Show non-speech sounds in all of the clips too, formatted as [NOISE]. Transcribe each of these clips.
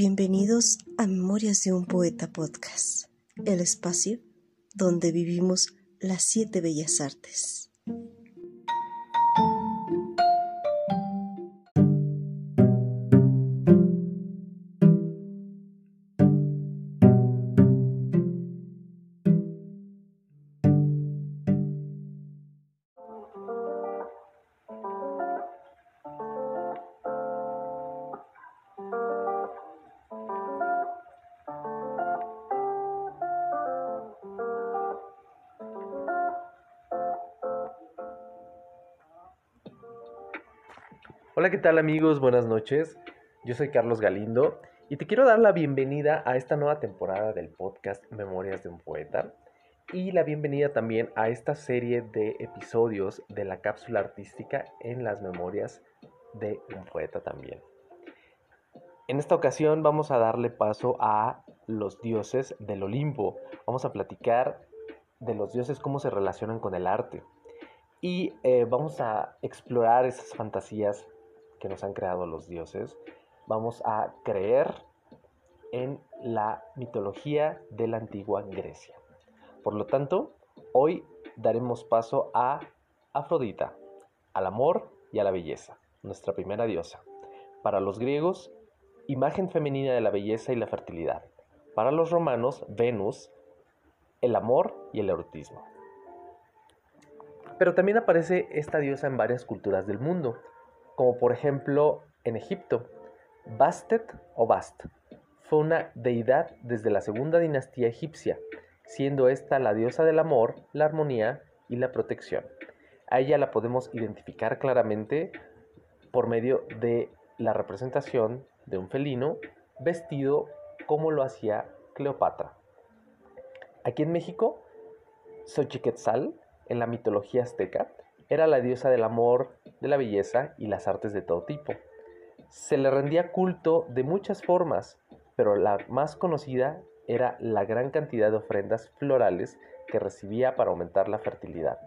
Bienvenidos a Memorias de un Poeta Podcast, el espacio donde vivimos las siete bellas artes. Hola, ¿qué tal amigos? Buenas noches. Yo soy Carlos Galindo y te quiero dar la bienvenida a esta nueva temporada del podcast Memorias de un Poeta y la bienvenida también a esta serie de episodios de la cápsula artística en las memorias de un poeta también. En esta ocasión vamos a darle paso a los dioses del Olimpo. Vamos a platicar de los dioses, cómo se relacionan con el arte. Y eh, vamos a explorar esas fantasías que nos han creado los dioses, vamos a creer en la mitología de la antigua Grecia. Por lo tanto, hoy daremos paso a Afrodita, al amor y a la belleza, nuestra primera diosa. Para los griegos, imagen femenina de la belleza y la fertilidad. Para los romanos, Venus, el amor y el erotismo. Pero también aparece esta diosa en varias culturas del mundo, como por ejemplo en Egipto. Bastet o Bast fue una deidad desde la segunda dinastía egipcia, siendo esta la diosa del amor, la armonía y la protección. A ella la podemos identificar claramente por medio de la representación de un felino vestido como lo hacía Cleopatra. Aquí en México, Xochiquetzal, en la mitología azteca, era la diosa del amor, de la belleza y las artes de todo tipo. Se le rendía culto de muchas formas, pero la más conocida era la gran cantidad de ofrendas florales que recibía para aumentar la fertilidad,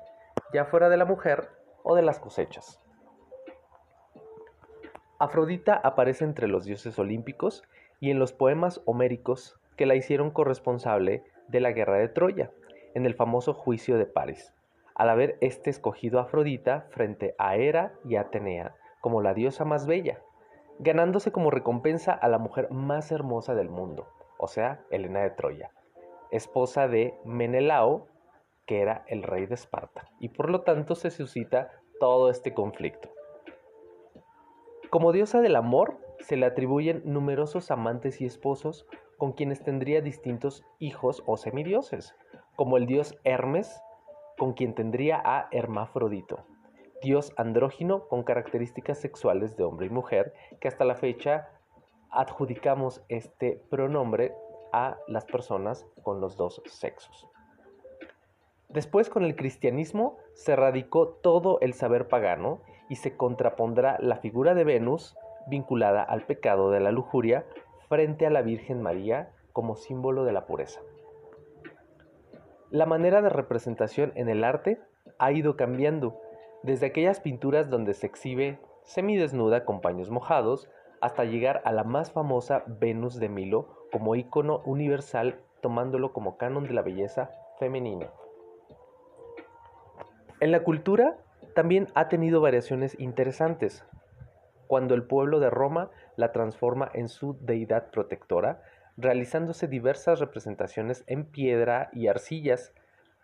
ya fuera de la mujer o de las cosechas. Afrodita aparece entre los dioses olímpicos y en los poemas homéricos que la hicieron corresponsable de la guerra de Troya, en el famoso juicio de París al haber éste escogido a Afrodita frente a Hera y Atenea como la diosa más bella, ganándose como recompensa a la mujer más hermosa del mundo, o sea, Helena de Troya, esposa de Menelao, que era el rey de Esparta, y por lo tanto se suscita todo este conflicto. Como diosa del amor, se le atribuyen numerosos amantes y esposos con quienes tendría distintos hijos o semidioses, como el dios Hermes, con quien tendría a Hermafrodito, dios andrógino con características sexuales de hombre y mujer, que hasta la fecha adjudicamos este pronombre a las personas con los dos sexos. Después con el cristianismo se radicó todo el saber pagano y se contrapondrá la figura de Venus vinculada al pecado de la lujuria frente a la Virgen María como símbolo de la pureza. La manera de representación en el arte ha ido cambiando, desde aquellas pinturas donde se exhibe semidesnuda con paños mojados, hasta llegar a la más famosa Venus de Milo como icono universal, tomándolo como canon de la belleza femenina. En la cultura también ha tenido variaciones interesantes. Cuando el pueblo de Roma la transforma en su deidad protectora, realizándose diversas representaciones en piedra y arcillas,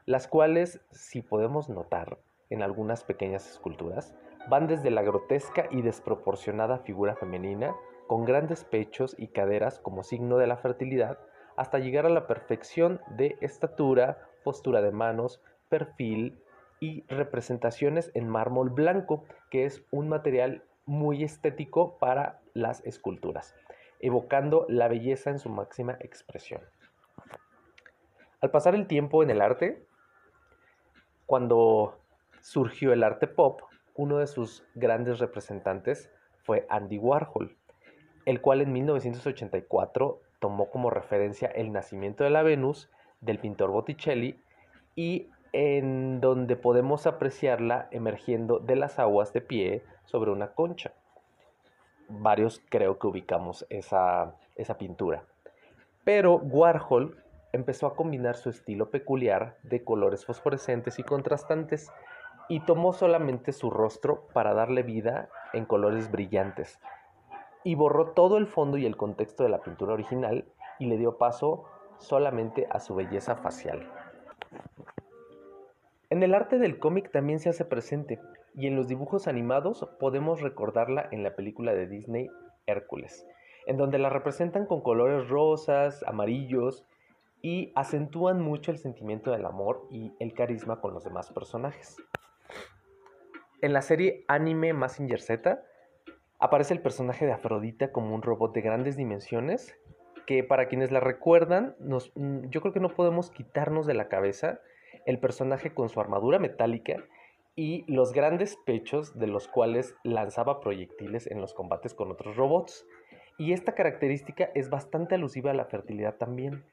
las cuales, si podemos notar en algunas pequeñas esculturas, van desde la grotesca y desproporcionada figura femenina, con grandes pechos y caderas como signo de la fertilidad, hasta llegar a la perfección de estatura, postura de manos, perfil y representaciones en mármol blanco, que es un material muy estético para las esculturas evocando la belleza en su máxima expresión. Al pasar el tiempo en el arte, cuando surgió el arte pop, uno de sus grandes representantes fue Andy Warhol, el cual en 1984 tomó como referencia el nacimiento de la Venus del pintor Botticelli y en donde podemos apreciarla emergiendo de las aguas de pie sobre una concha. Varios creo que ubicamos esa, esa pintura. Pero Warhol empezó a combinar su estilo peculiar de colores fosforescentes y contrastantes y tomó solamente su rostro para darle vida en colores brillantes y borró todo el fondo y el contexto de la pintura original y le dio paso solamente a su belleza facial. En el arte del cómic también se hace presente y en los dibujos animados podemos recordarla en la película de Disney Hércules, en donde la representan con colores rosas, amarillos y acentúan mucho el sentimiento del amor y el carisma con los demás personajes. En la serie anime Massinger Z aparece el personaje de Afrodita como un robot de grandes dimensiones que para quienes la recuerdan, mm, yo creo que no podemos quitarnos de la cabeza el personaje con su armadura metálica y los grandes pechos de los cuales lanzaba proyectiles en los combates con otros robots. Y esta característica es bastante alusiva a la fertilidad también.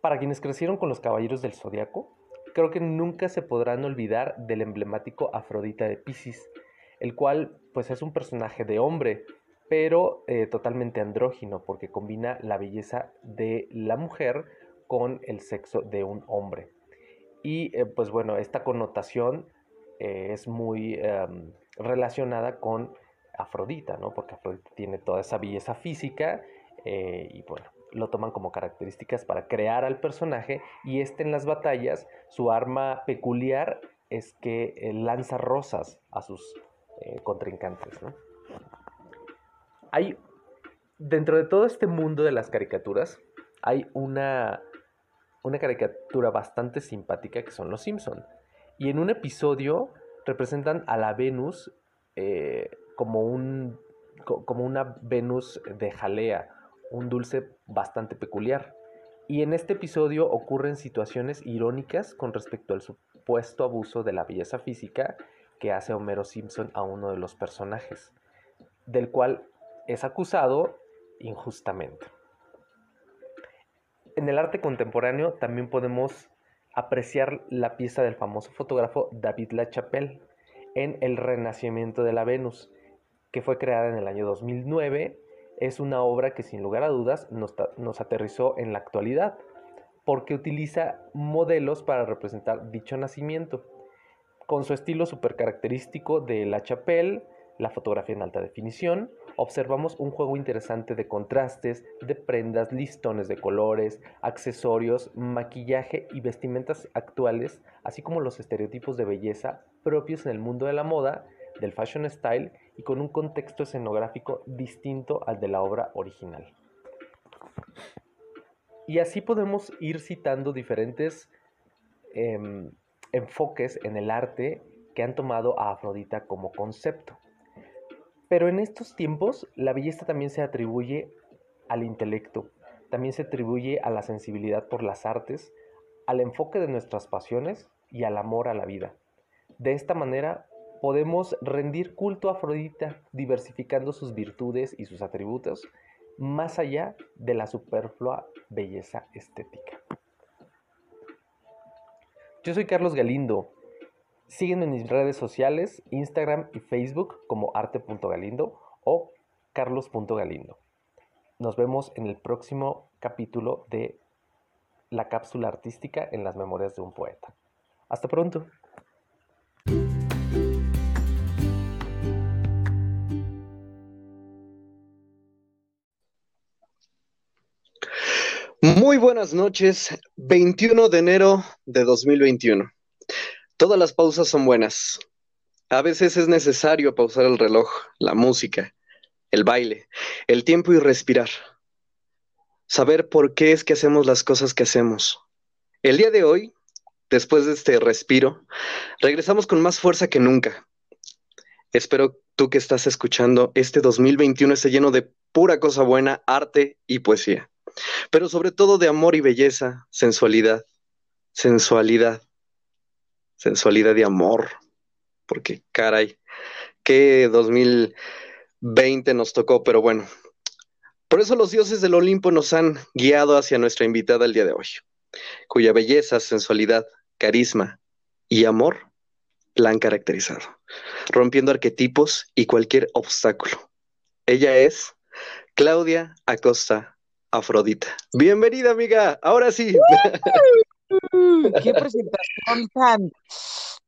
Para quienes crecieron con los Caballeros del Zodiaco, creo que nunca se podrán olvidar del emblemático Afrodita de Pisces, el cual pues es un personaje de hombre, pero eh, totalmente andrógino, porque combina la belleza de la mujer con el sexo de un hombre. Y eh, pues bueno, esta connotación eh, es muy em, relacionada con Afrodita, ¿no? Porque Afrodita tiene toda esa belleza física y bueno, lo toman como características para crear al personaje y este en las batallas, su arma peculiar es que eh, lanza rosas a sus eh, contrincantes. Hay, dentro de todo este mundo de las caricaturas, hay una, una caricatura bastante simpática que son los Simpson. Y en un episodio representan a la Venus eh, como, un, como una Venus de jalea un dulce bastante peculiar. Y en este episodio ocurren situaciones irónicas con respecto al supuesto abuso de la belleza física que hace Homero Simpson a uno de los personajes, del cual es acusado injustamente. En el arte contemporáneo también podemos apreciar la pieza del famoso fotógrafo David LaChapelle en El Renacimiento de la Venus, que fue creada en el año 2009 es una obra que sin lugar a dudas nos, aterrizó en la actualidad, porque utiliza modelos para representar dicho nacimiento. Con su estilo súper característico de La Chapelle, la fotografía en alta definición, observamos un juego interesante de contrastes, de prendas, listones de colores, accesorios, maquillaje y vestimentas actuales, así como los estereotipos de belleza propios en el mundo de la moda, del fashion style y con un contexto escenográfico distinto al de la obra original. Y así podemos ir citando diferentes em, enfoques en el arte que han tomado a Afrodita como concepto. Pero en estos tiempos la belleza también se atribuye al intelecto, también se atribuye a la sensibilidad por las artes, al enfoque de nuestras pasiones y al amor a la vida. De esta manera podemos rendir culto a Afrodita diversificando sus virtudes y sus atributos más allá de la superflua belleza estética. Yo soy Carlos Galindo. Sígueme en mis redes sociales, Instagram y Facebook como arte.galindo o carlos.galindo. Nos vemos en el próximo capítulo de La cápsula artística en las memorias de un poeta. Hasta pronto. Muy buenas noches, 21 de enero de 2021. Todas las pausas son buenas. A veces es necesario pausar el reloj, la música, el baile, el tiempo y respirar. Saber por qué es que hacemos las cosas que hacemos. El día de hoy, después de este respiro, regresamos con más fuerza que nunca. Espero tú que estás escuchando, este 2021 esté lleno de pura cosa buena, arte y poesía pero sobre todo de amor y belleza, sensualidad, sensualidad, sensualidad y amor, porque caray, qué 2020 nos tocó, pero bueno, por eso los dioses del Olimpo nos han guiado hacia nuestra invitada el día de hoy, cuya belleza, sensualidad, carisma y amor la han caracterizado, rompiendo arquetipos y cualquier obstáculo Ella es Claudia Acosta Afrodita. Bienvenida, amiga. Ahora sí. ¡Qué [LAUGHS] presentación tan,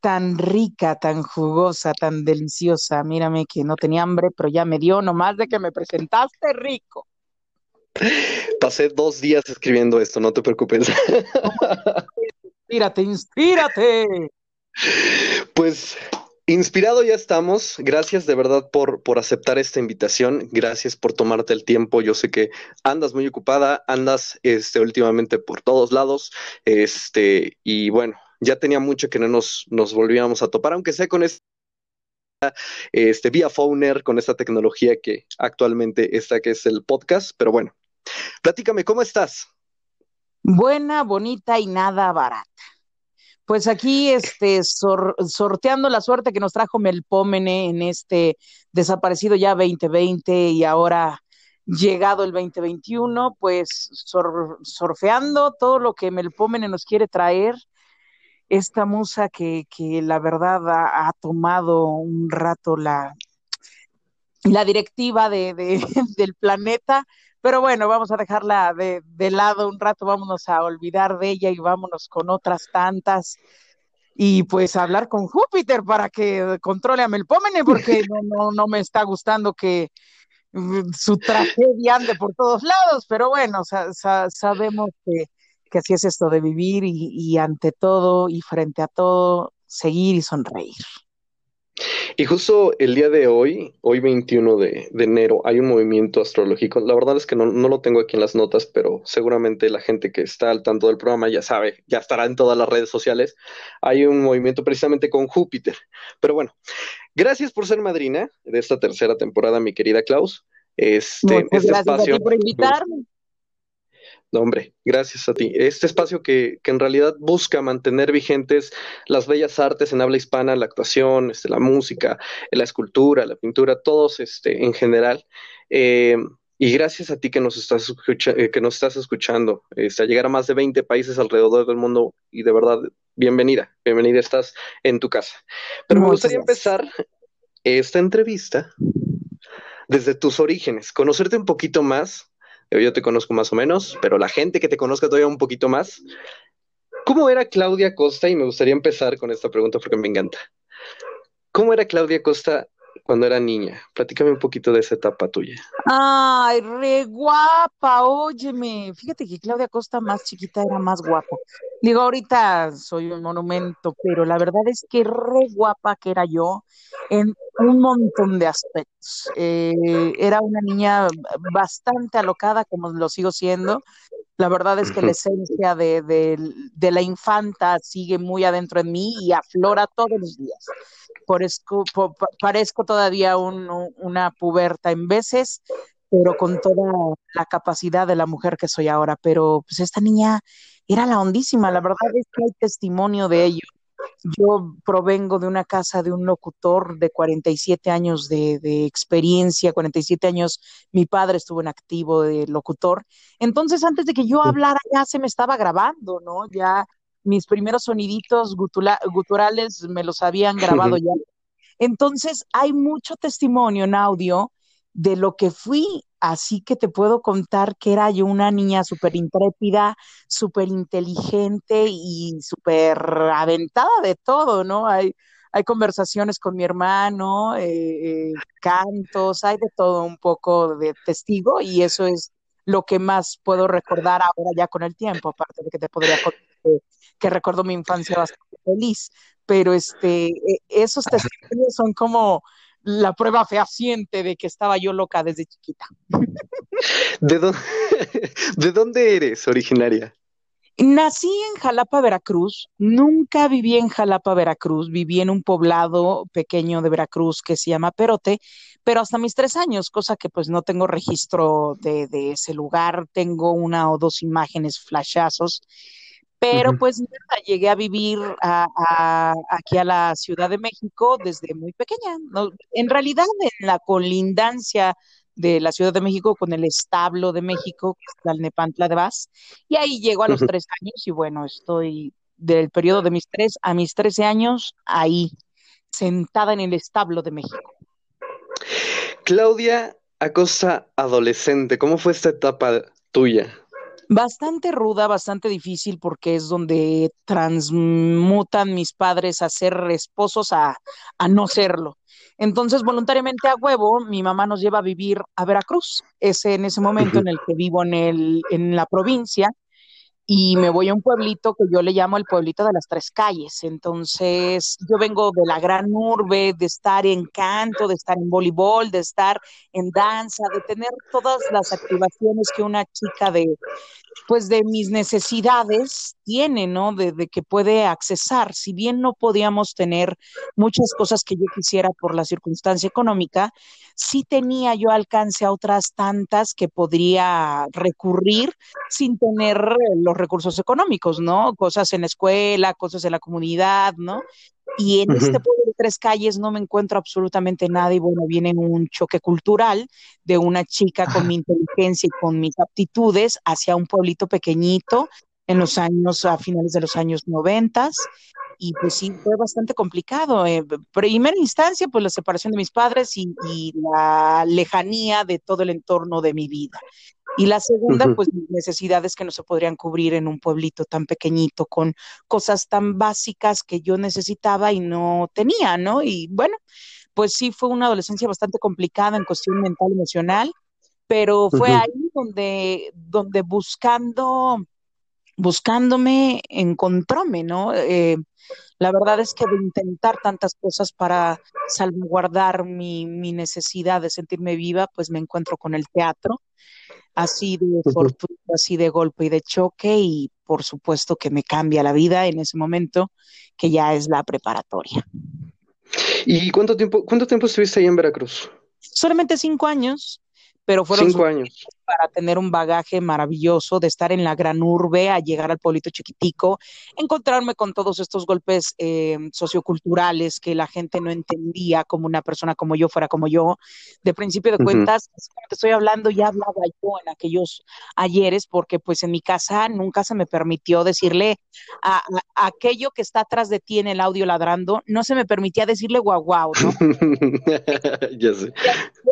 tan rica, tan jugosa, tan deliciosa! Mírame que no tenía hambre, pero ya me dio nomás de que me presentaste rico. Pasé dos días escribiendo esto, no te preocupes. [LAUGHS] [LAUGHS] Inspírate, inspírate. Pues Inspirado ya estamos. Gracias de verdad por, por aceptar esta invitación. Gracias por tomarte el tiempo. Yo sé que andas muy ocupada, andas este, últimamente por todos lados. Este, y bueno, ya tenía mucho que no nos, nos volvíamos a topar, aunque sea con esta este, vía Phoner, con esta tecnología que actualmente está, que es el podcast. Pero bueno, platícame, ¿cómo estás? Buena, bonita y nada barata. Pues aquí, este, sorteando la suerte que nos trajo Melpómene en este desaparecido ya 2020 y ahora llegado el 2021, pues sorfeando todo lo que Melpómene nos quiere traer, esta musa que, que la verdad ha, tomado un rato la, la directiva de, [LAUGHS] del planeta, pero bueno, vamos a dejarla de, de, lado un rato, vámonos a olvidar de ella y vámonos con otras tantas. Y pues hablar con Júpiter para que controle a Melpómene, porque [LAUGHS] no, no, no me está gustando que mm, su tragedia ande por todos lados, pero bueno, sabemos que, que, así es esto de vivir y, y ante todo y frente a todo, seguir y sonreír. Y justo el día de hoy, hoy 21 de, enero, hay un movimiento astrológico. La verdad es que no, lo tengo aquí en las notas, pero seguramente la gente que está al tanto del programa ya sabe, ya estará en todas las redes sociales. Hay un movimiento precisamente con Júpiter. Pero bueno, gracias por ser madrina de esta tercera temporada, mi querida Klaus. Este, este espacio. por invitarme hombre, gracias a ti. Este espacio que, en realidad busca mantener vigentes las bellas artes en habla hispana, la actuación, este, la música, la escultura, la pintura, todos este, en general. Eh, y gracias a ti que nos estás, eh, que nos estás escuchando, este, a llegar a más de 20 países alrededor del mundo y de verdad, bienvenida, bienvenida, estás en tu casa. Pero me gustaría empezar esta entrevista desde tus orígenes, conocerte un poquito más yo te conozco más o menos, pero la gente que te conozca todavía un poquito más. ¿Cómo era Claudia Costa? Y me gustaría empezar con esta pregunta porque me encanta. ¿Cómo era Claudia Costa cuando era niña? Platícame un poquito de esa etapa tuya. Ay, re guapa, óyeme. Fíjate que Claudia Costa más chiquita era más guapa. Digo, ahorita soy un monumento, pero la verdad es que re guapa que era yo en un montón de aspectos. Eh, era una niña bastante alocada, como lo sigo siendo. La verdad es que la esencia de, de, la infanta sigue muy adentro de mí y aflora todos los días. Parezco, parezco todavía una puberta en veces, pero con toda la capacidad de la mujer que soy ahora. Pero pues esta niña era la hondísima, la verdad es que hay testimonio de ello. Yo provengo de una casa de un locutor de 47 años de, de, experiencia, 47 años, mi padre estuvo en activo de locutor. Entonces, antes de que yo hablara, ya se me estaba grabando, ¿no? Ya mis primeros soniditos guturales me los habían [LAUGHS] grabado ya. Entonces, hay mucho testimonio en audio de lo que fui Así que te puedo contar que era yo una niña súper intrépida, súper inteligente y súper aventada de todo, ¿no? Hay, hay conversaciones con mi hermano, eh, eh, cantos, hay de todo un poco de testigo y eso es lo que más puedo recordar ahora ya con el tiempo, aparte de que te podría contar que, recuerdo mi infancia bastante feliz, pero este, e, esos testimonios son como la prueba fehaciente de que estaba yo loca desde chiquita. ¿De dónde, [LAUGHS] ¿De dónde eres originaria? Nací en Jalapa, Veracruz. Nunca viví en Jalapa, Veracruz. Viví en un poblado pequeño de Veracruz que se llama Perote, pero hasta mis tres años, cosa que pues no tengo registro de, de ese lugar. Tengo una o dos imágenes, flashazos pero pues nada, llegué a vivir aquí a la Ciudad de México desde muy pequeña. En realidad, en la colindancia de la Ciudad de México con el establo de México, la Nepantla de Vaz, y ahí llego a los tres años y bueno, estoy del periodo de mis tres a mis trece años ahí, sentada en el establo de México. Claudia Acosta adolescente, ¿cómo fue esta etapa tuya? Bastante ruda, bastante difícil porque es donde transmutan mis padres a ser esposos a, a no serlo. Entonces, voluntariamente a huevo, mi mamá nos lleva a vivir a Veracruz. Es en ese momento en el que vivo en, el, en la provincia y me voy a un pueblito que yo le llamo el pueblito de las tres calles. Entonces, yo vengo de la gran urbe, de estar en canto, de estar en voleibol, de estar en danza, de tener todas las activaciones que una chica de, pues de mis necesidades tiene, ¿no? De, de, que puede accesar. Si bien no podíamos tener muchas cosas que yo quisiera por la circunstancia económica, sí tenía yo alcance a otras tantas que podría recurrir sin tener los recursos económicos, ¿no? Cosas en la escuela, cosas en la comunidad, ¿no? Y en uh -huh. este pueblo de tres calles no me encuentro absolutamente nada y bueno, viene un choque cultural de una chica con mi inteligencia y con mis aptitudes hacia un pueblito pequeñito en los años, a finales de los años noventas. Y pues sí, fue bastante complicado. En eh, primera instancia, pues la separación de mis padres y, y, la lejanía de todo el entorno de mi vida. Y la segunda, uh -huh. pues necesidades que no se podrían cubrir en un pueblito tan pequeñito con cosas tan básicas que yo necesitaba y no tenía, ¿no? Y bueno, pues sí fue una adolescencia bastante complicada en cuestión mental emocional, pero fue uh -huh. ahí donde, donde buscando, buscándome, encontróme, ¿no? Eh, la verdad es que de intentar tantas cosas para salvaguardar mi, mi, necesidad de sentirme viva, pues me encuentro con el teatro, así de fortuna, así de golpe y de choque, y por supuesto que me cambia la vida en ese momento, que ya es la preparatoria. ¿Y cuánto tiempo, cuánto tiempo estuviste ahí en Veracruz? Solamente cinco años, pero fueron cinco años para tener un bagaje maravilloso de estar en la gran urbe a llegar al pueblito chiquitico, encontrarme con todos estos golpes eh, socioculturales que la gente no entendía como una persona como yo fuera como yo. De principio de cuentas, uh -huh. te estoy hablando, ya hablaba yo en aquellos ayeres, porque pues en mi casa nunca se me permitió decirle a, aquello que está atrás de ti en el audio ladrando, no se me permitía decirle guau guau, ¿no? [LAUGHS] ya sé.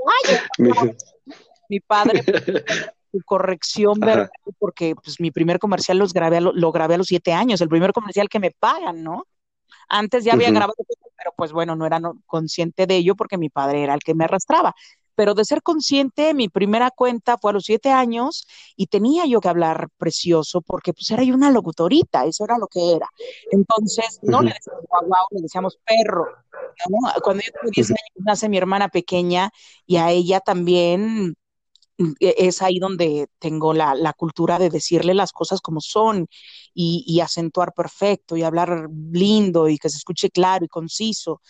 Ay, [LAUGHS] mi padre [LAUGHS] su corrección verbal, porque pues mi primer comercial los grabé, lo, lo, grabé a los siete años, el primer comercial que me pagan, ¿no? Antes ya había uh -huh. grabado, pero pues bueno, no era consciente de ello porque mi padre era el que me arrastraba. Pero de ser consciente, mi primera cuenta fue a los siete años y tenía yo que hablar precioso porque pues era yo una locutorita, eso era lo que era. Entonces, no uh -huh. le decíamos guau, guau, le decíamos perro. ¿no? Cuando yo tuve 10 uh -huh. años nace mi hermana pequeña y a ella también es ahí donde tengo la, la, cultura de decirle las cosas como son y, acentuar perfecto y hablar lindo y que se escuche claro y conciso.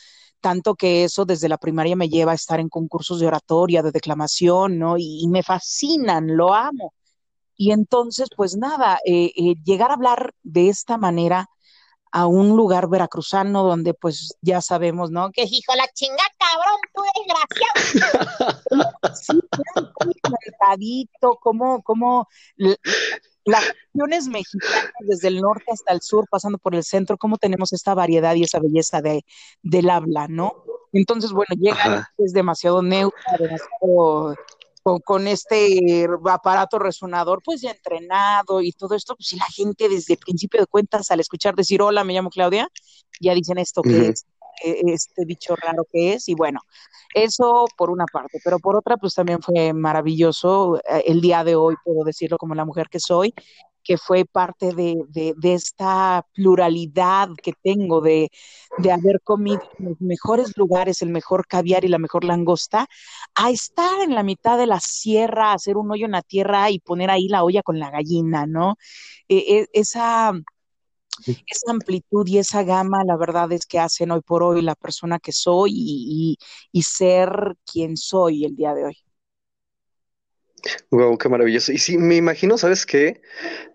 Tanto que eso desde la primaria me lleva a estar en concursos de oratoria, de declamación, ¿no? Y, y me fascinan, lo amo. Y entonces, pues nada, eh, eh, llegar a hablar de esta manera a un lugar veracruzano donde pues ya sabemos, ¿no? Que hijo la chinga, cabrón, tú desgraciado. sí, claro, como como, como las regiones mexicanas desde el norte hasta el sur, pasando por el centro, cómo tenemos esta variedad y esa belleza de, del habla, ¿no? Entonces, bueno, llega, es demasiado neutra, demasiado con, con, este aparato resonador, pues ya entrenado y todo esto, pues si la gente desde el principio de cuentas al escuchar decir hola, me llamo Claudia, ya dicen esto que uh -huh. es, este bicho raro que es, y bueno, eso por una parte, pero por otra, pues también fue maravilloso eh, el día de hoy, puedo decirlo como la mujer que soy, que fue parte de, de, de, esta pluralidad que tengo de, de haber comido en los mejores lugares, el mejor caviar y la mejor langosta, a estar en la mitad de la sierra, hacer un hoyo en la tierra y poner ahí la olla con la gallina, ¿no? Eh, esa, esa amplitud y esa gama, la verdad es que hacen hoy por hoy la persona que soy y, y, y ser quien soy el día de hoy. Wow, qué maravilloso. Y sí, me imagino, ¿sabes qué?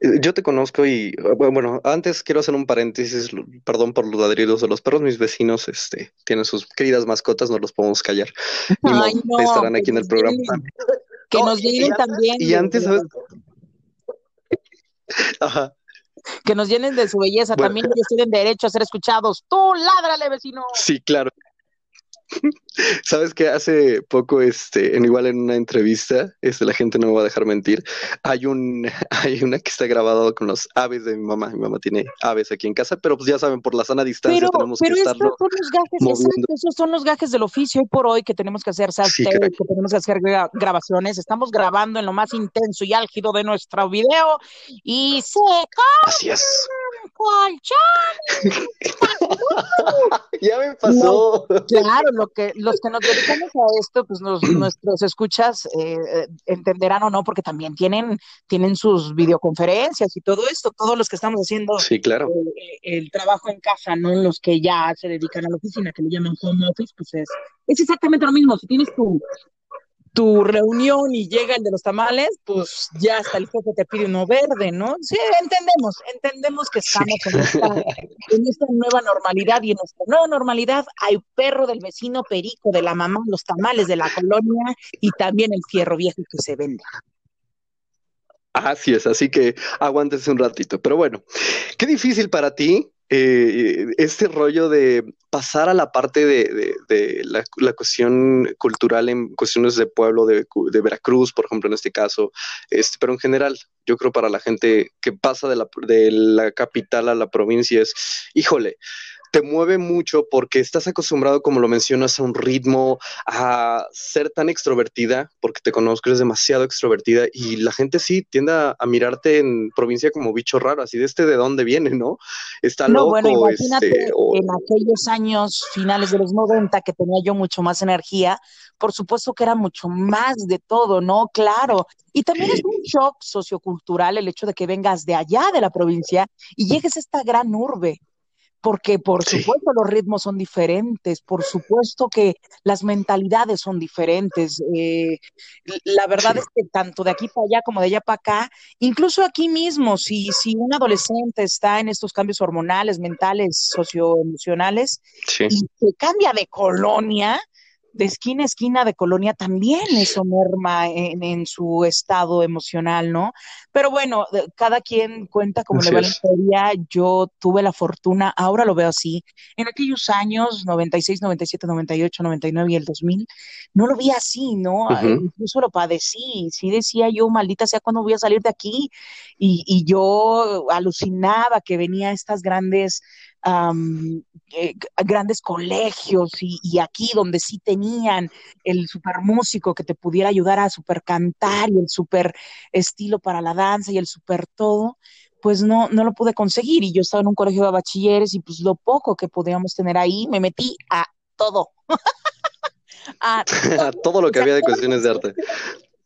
Eh, yo te conozco y, bueno, antes quiero hacer un paréntesis, perdón por los ladridos de los perros, mis vecinos este, tienen sus queridas mascotas, no los podemos callar. Ay, no, estarán aquí en el programa. Que nos llenen también. Y antes, ¿sabes? [LAUGHS] Ajá. Que nos llenen de su belleza, bueno. también ellos tienen derecho a ser escuchados. Tú, ládrale, vecino. Sí, claro. [LAUGHS] Sabes que hace poco, este, en igual en una entrevista, este, la gente no me va a dejar mentir. Hay un, [LAUGHS] hay una que está grabada con los aves de mi mamá. Mi mamá tiene aves aquí en casa, pero pues ya saben, por la sana distancia Pero, tenemos pero que estarlo son los gajes, moviendo. esos son los gajes del oficio hoy por hoy que tenemos que hacer Sí, que tenemos que hacer gra- grabaciones. Estamos grabando en lo más intenso y álgido de nuestro video y se Así es. colchón. [LAUGHS] ya me pasó. Claro, lo que, los que nos dedicamos a esto, pues nos- [CLEARS THROAT] nuestros escuchas eh, eh, entenderán o no, porque también tienen, tienen sus videoconferencias y todo esto, todos los que estamos haciendo Sí, claro. eh, el trabajo en casa, no los que ya se dedican a la oficina, que le llaman home office, pues es, es exactamente lo mismo. Si tienes tu, tu reunión y llega el de los tamales, pues ya hasta el jefe te pide uno verde, ¿no? Sí, entendemos, entendemos que estamos en esta, en esta nueva normalidad y en nuestra nueva normalidad hay perro del vecino, perico de la mamá, los tamales de la colonia y también el fierro viejo que se vende. Así es, así que aguántese un ratito. Pero bueno, qué difícil para ti eh, este rollo de pasar a la parte de, de- la, la cuestión cultural en cuestiones de pueblo, de, de Veracruz, por ejemplo, en este caso, este, pero en general, yo creo para la gente que pasa de la, de la capital a la provincia es, híjole, te mueve mucho porque estás acostumbrado, como lo mencionas, a un ritmo, a ser tan extrovertida, porque te conozco, eres demasiado extrovertida y la gente sí tiende a, a mirarte en provincia como bicho raro, así de este de dónde viene, ¿no? Está No, loco, bueno, imagínate este, o- en aquellos años finales de los 90 que tenía yo mucho más energía, por supuesto que era mucho más de todo, ¿no? Claro. Y también es un shock sociocultural el hecho de que vengas de allá de la provincia y llegues a esta gran urbe. Porque por Sí. supuesto los ritmos son diferentes, por supuesto que las mentalidades son diferentes. eh, la verdad Sí. es que tanto de aquí para allá como de allá para acá, incluso aquí mismo, si, si un adolescente está en estos cambios hormonales, mentales, socioemocionales, sí. y se cambia de colonia, de esquina a esquina de colonia, también eso merma en, en su estado emocional, ¿no? Pero bueno, cada quien cuenta como le va la historia. Yo tuve la fortuna, ahora lo veo así, en aquellos años, 96, 97, 98, 99 y el 2000, no lo vi así, ¿no? Ujú. Incluso lo padecí, sí decía yo, maldita sea, ¿cuándo voy a salir de aquí? Y, y yo alucinaba que venía estas grandes eh, grandes colegios y, y aquí donde sí tenían el super músico que te pudiera ayudar a super cantar y el super estilo para la danza y el super todo, pues no, no lo pude conseguir y yo estaba en un colegio de bachilleres y pues lo poco que podíamos tener ahí, me metí a todo. [LAUGHS] A [LAUGHS] A todo lo que había de cuestiones de arte.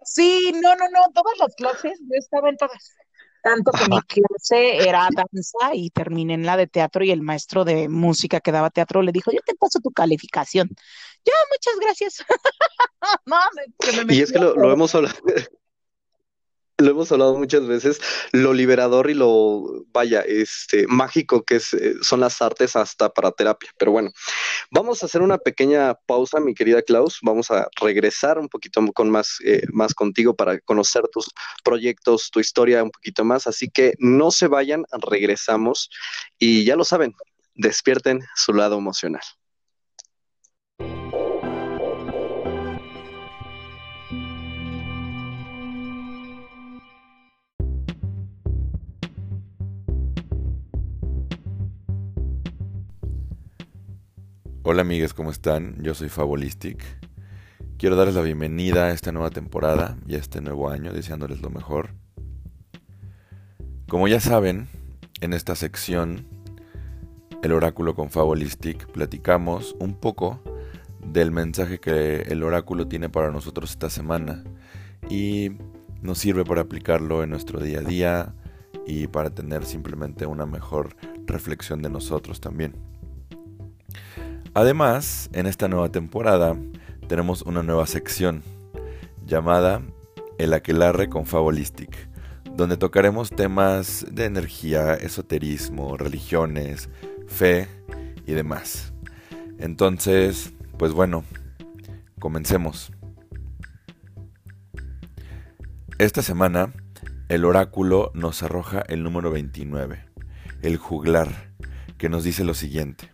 Sí, no, no, no, todas las clases, yo estaba en todas. Tanto que mi clase era danza y terminé en la de teatro y el maestro de música que daba teatro le dijo, yo te paso tu calificación. Ya, muchas gracias. [LAUGHS] No, me- que me Y es que lo, lo hemos hablado, [LAUGHS] lo hemos hablado muchas veces, lo liberador y lo, vaya, este, mágico que es, eh, son las artes hasta para terapia. Pero bueno, vamos a hacer una pequeña pausa, mi querida Klaus. Vamos a regresar un poquito con más, eh, más contigo para conocer tus proyectos, tu historia un poquito más. Así que no se vayan, regresamos y ya lo saben, despierten su lado emocional. Hola amigas, ¿cómo están? Yo soy Fabolistic. Quiero darles la bienvenida a esta nueva temporada y a este nuevo año, deseándoles lo mejor. Como ya saben, en esta sección, el oráculo con Fabolistic, platicamos un poco del mensaje que el oráculo tiene para nosotros esta semana y nos sirve para aplicarlo en nuestro día a día y para tener simplemente una mejor reflexión de nosotros también. Además, en esta nueva temporada tenemos una nueva sección llamada El Aquelarre con Fabolistic, donde tocaremos temas de energía, esoterismo, religiones, fe y demás. Entonces, pues bueno, comencemos. Esta semana, el oráculo nos arroja el número 29, el juglar, que nos dice lo siguiente.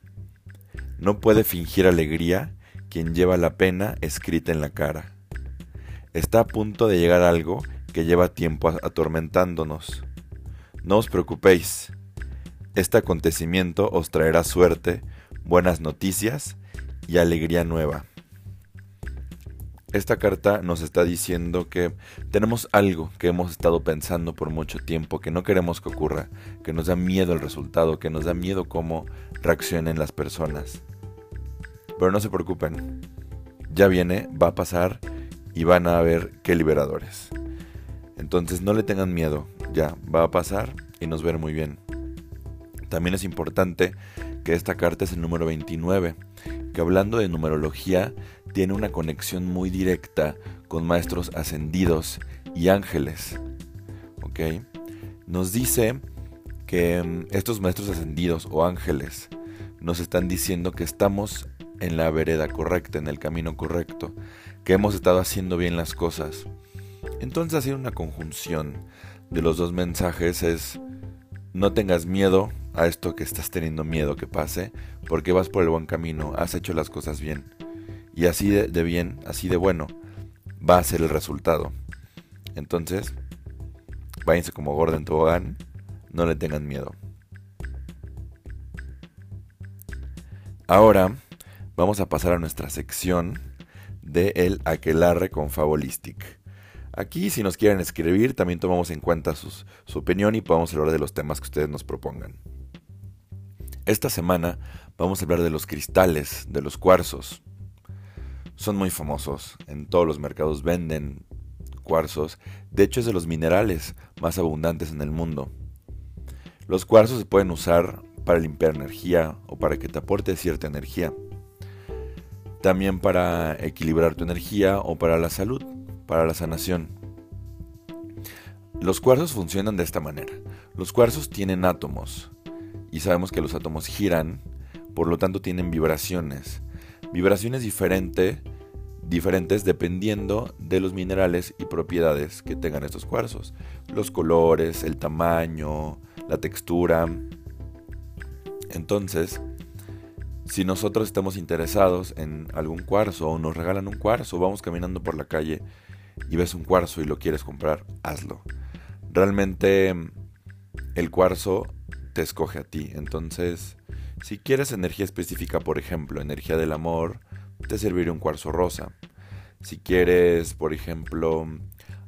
No puede fingir alegría quien lleva la pena escrita en la cara. Está a punto de llegar algo que lleva tiempo atormentándonos. No os preocupéis, este acontecimiento os traerá suerte, buenas noticias y alegría nueva. Esta carta nos está diciendo que tenemos algo que hemos estado pensando por mucho tiempo, que no queremos que ocurra, que nos da miedo el resultado, que nos da miedo cómo reaccionen las personas. Pero no se preocupen, ya viene, va a pasar y van a ver qué liberadores. Entonces no le tengan miedo, ya va a pasar y nos ver muy bien. También es importante que esta carta es el número 29, que hablando de numerología tiene una conexión muy directa con maestros ascendidos y ángeles. ¿Ok? Nos dice que mm, estos maestros ascendidos o ángeles nos están diciendo que estamos en la vereda correcta, en el camino correcto, que hemos estado haciendo bien las cosas. Entonces hacer una conjunción de los dos mensajes es no tengas miedo a esto que estás teniendo miedo que pase, porque vas por el buen camino, has hecho las cosas bien. Y así de, bien, así de bueno, va a ser el resultado. Entonces, váyanse como Gordon Tobogán, no le tengan miedo. Ahora vamos a pasar a nuestra sección de el aquelarre con Fabolistic. Aquí, si nos quieren escribir, también tomamos en cuenta su opinión y podemos hablar de los temas que ustedes nos propongan. Esta semana vamos a hablar de los cristales, de los cuarzos. Son muy famosos, en todos los mercados venden cuarzos, de hecho es de los minerales más abundantes en el mundo. Los cuarzos se pueden usar para limpiar energía o para que te aporte cierta energía. También para equilibrar tu energía o para la salud, para la sanación. Los cuarzos funcionan de esta manera. Los cuarzos tienen átomos y sabemos que los átomos giran, por lo tanto tienen vibraciones. Vibraciones diferentes diferentes dependiendo de los minerales y propiedades que tengan estos cuarzos. Los colores, el tamaño, la textura. Entonces, si nosotros estamos interesados en algún cuarzo o nos regalan un cuarzo, vamos caminando por la calle y ves un cuarzo y lo quieres comprar, hazlo. Realmente el cuarzo te escoge a ti. Entonces, si quieres energía específica, por ejemplo, energía del amor, te serviría un cuarzo rosa. Si quieres, por ejemplo,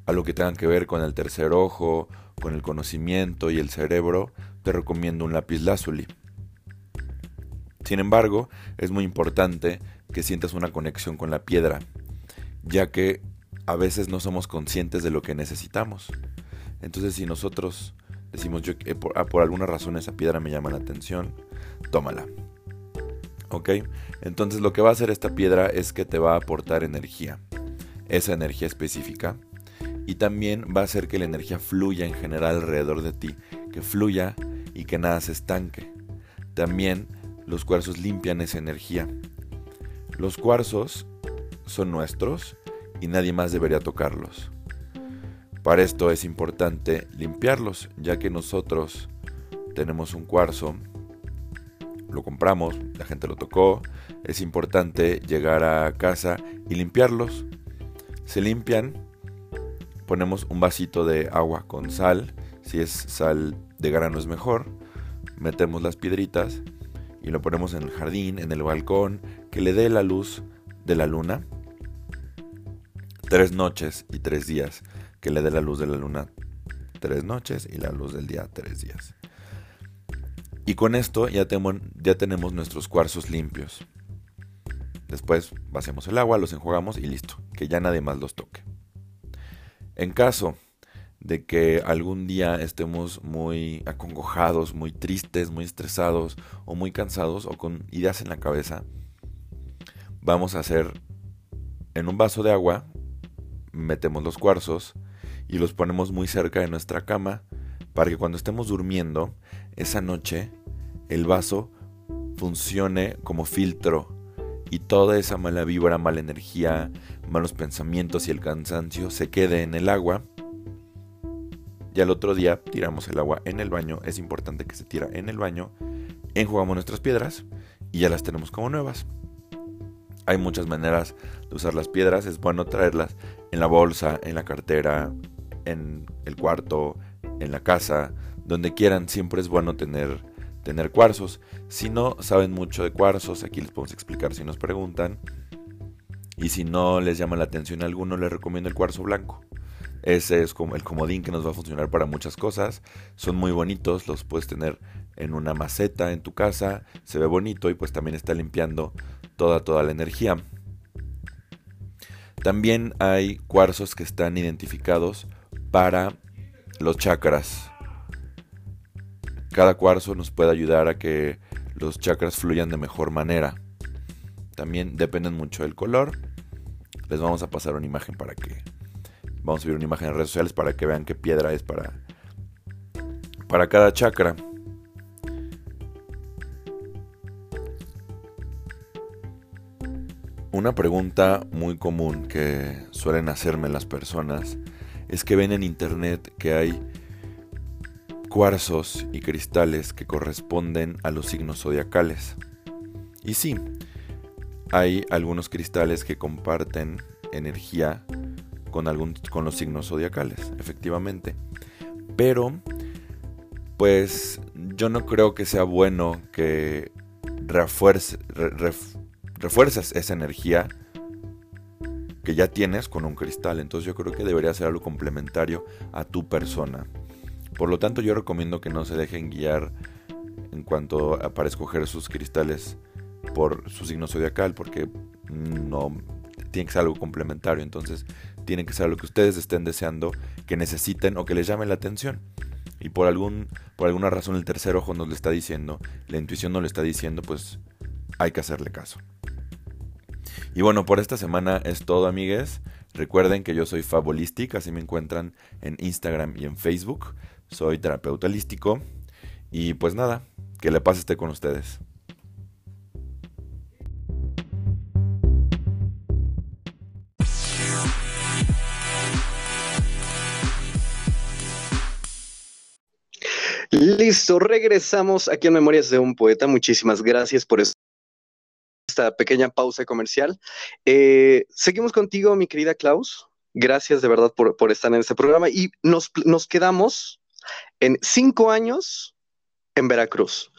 algo que tenga que ver con el tercer ojo, con el conocimiento y el cerebro, te recomiendo un lápiz lazuli. Sin embargo, es muy importante que sientas una conexión con la piedra, ya que a veces no somos conscientes de lo que necesitamos. Entonces, si nosotros decimos, yo, por, ah, por alguna razón esa piedra me llama la atención, tómala. ¿Ok? Entonces lo que va a hacer esta piedra es que te va a aportar energía, esa energía específica, y también va a hacer que la energía fluya en general alrededor de ti, que fluya y que nada se estanque. También los cuarzos limpian esa energía. Los cuarzos son nuestros y nadie más debería tocarlos. Para esto es importante limpiarlos, ya que nosotros tenemos un cuarzo lo compramos, la gente lo tocó, es importante llegar a casa y limpiarlos. Se limpian, ponemos un vasito de agua con sal, si es sal de grano es mejor, metemos las piedritas y lo ponemos en el jardín, en el balcón, que le dé la luz de la luna. Tres noches y tres días, que le dé la luz de la luna tres noches y la luz del día tres días. Y con esto ya, ya tenemos nuestros cuarzos limpios. Después vaciamos el agua, los enjuagamos y listo, que ya nadie más los toque. En caso de que algún día estemos muy acongojados, muy tristes, muy estresados o muy cansados o con ideas en la cabeza, vamos a hacer en un vaso de agua, metemos los cuarzos y los ponemos muy cerca de nuestra cama para que cuando estemos durmiendo, esa noche el vaso funcione como filtro y toda esa mala vibra, mala energía, malos pensamientos y el cansancio se quede en el agua. Y al otro día tiramos el agua en el baño. Es importante que se tira en el baño. Enjugamos nuestras piedras y ya las tenemos como nuevas. Hay muchas maneras de usar las piedras, es bueno traerlas en la bolsa, en la cartera, en el cuarto, en la casa, donde quieran, siempre es bueno tener, tener cuarzos. Si no saben mucho de cuarzos, aquí les podemos explicar si nos preguntan. Y si no les llama la atención alguno, les recomiendo el cuarzo blanco. Ese es como el comodín que nos va a funcionar para muchas cosas. Son muy bonitos, los puedes tener en una maceta en tu casa, se ve bonito y pues también está limpiando toda toda la energía. También hay cuarzos que están identificados para los chakras. Cada cuarzo nos puede ayudar a que los chakras fluyan de mejor manera. También dependen mucho del color. Les vamos a pasar una imagen para que vamos a subir una imagen en redes sociales para que vean qué piedra es para para cada chakra. Una pregunta muy común que suelen hacerme las personas es que ven en internet que hay cuarzos y cristales que corresponden a los signos zodiacales. Y sí, hay algunos cristales que comparten energía con, algún, con los signos zodiacales, efectivamente. Pero, pues yo no creo que sea bueno que refuerce, refuerzas esa energía que ya tienes con un cristal. Entonces yo creo que debería ser algo complementario a tu persona. Por lo tanto yo recomiendo que no se dejen guiar en cuanto a para escoger sus cristales por su signo zodiacal porque no tiene que ser algo complementario. Entonces tiene que ser lo que ustedes estén deseando, que necesiten o que les llame la atención. Y por, algún, por alguna razón el tercer ojo nos lo está diciendo, la intuición nos lo está diciendo, pues hay que hacerle caso. Y bueno, por esta semana es todo, amigues. Recuerden que yo soy Fabolistic, así me encuentran en Instagram y en Facebook. Soy terapeuta holístico. Y pues nada, que le pase esté con ustedes. Listo, regresamos aquí en Memorias de un Poeta. Muchísimas gracias por esta pequeña pausa comercial. Eh, seguimos contigo, mi querida Klaus. Gracias de verdad por, estar en este programa y nos, nos quedamos en cinco años en Veracruz.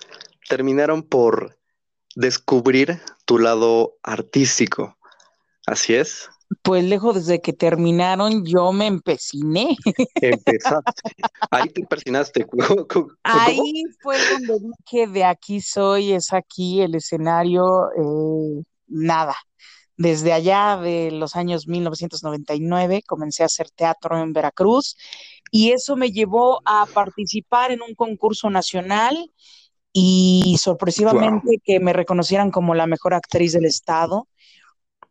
Terminaron por descubrir tu lado artístico. Así es. Pues lejos desde que terminaron, yo me empeciné. [LAUGHS] Empezaste. Ahí te persinaste. Ahí fue donde dije, de aquí soy, es aquí el escenario, eh, nada. Desde allá de los años 1999 comencé a hacer teatro en Veracruz y eso me llevó a participar en un concurso nacional y sorpresivamente que me reconocieran como la mejor actriz del estado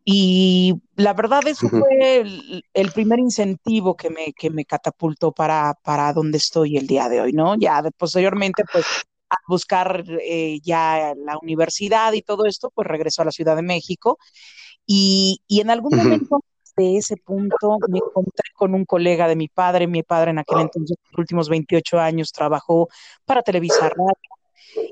y la verdad, eso fue el, primer incentivo que me, que me catapultó para, para donde estoy el día de hoy, ¿no? Ya posteriormente, pues, a buscar eh, ya la universidad y todo esto, pues regreso a la Ciudad de México. Y, y en algún momento de ese punto me encontré con un colega de mi padre. Mi padre en aquel entonces, los últimos 28 años, trabajó para Televisa Radio.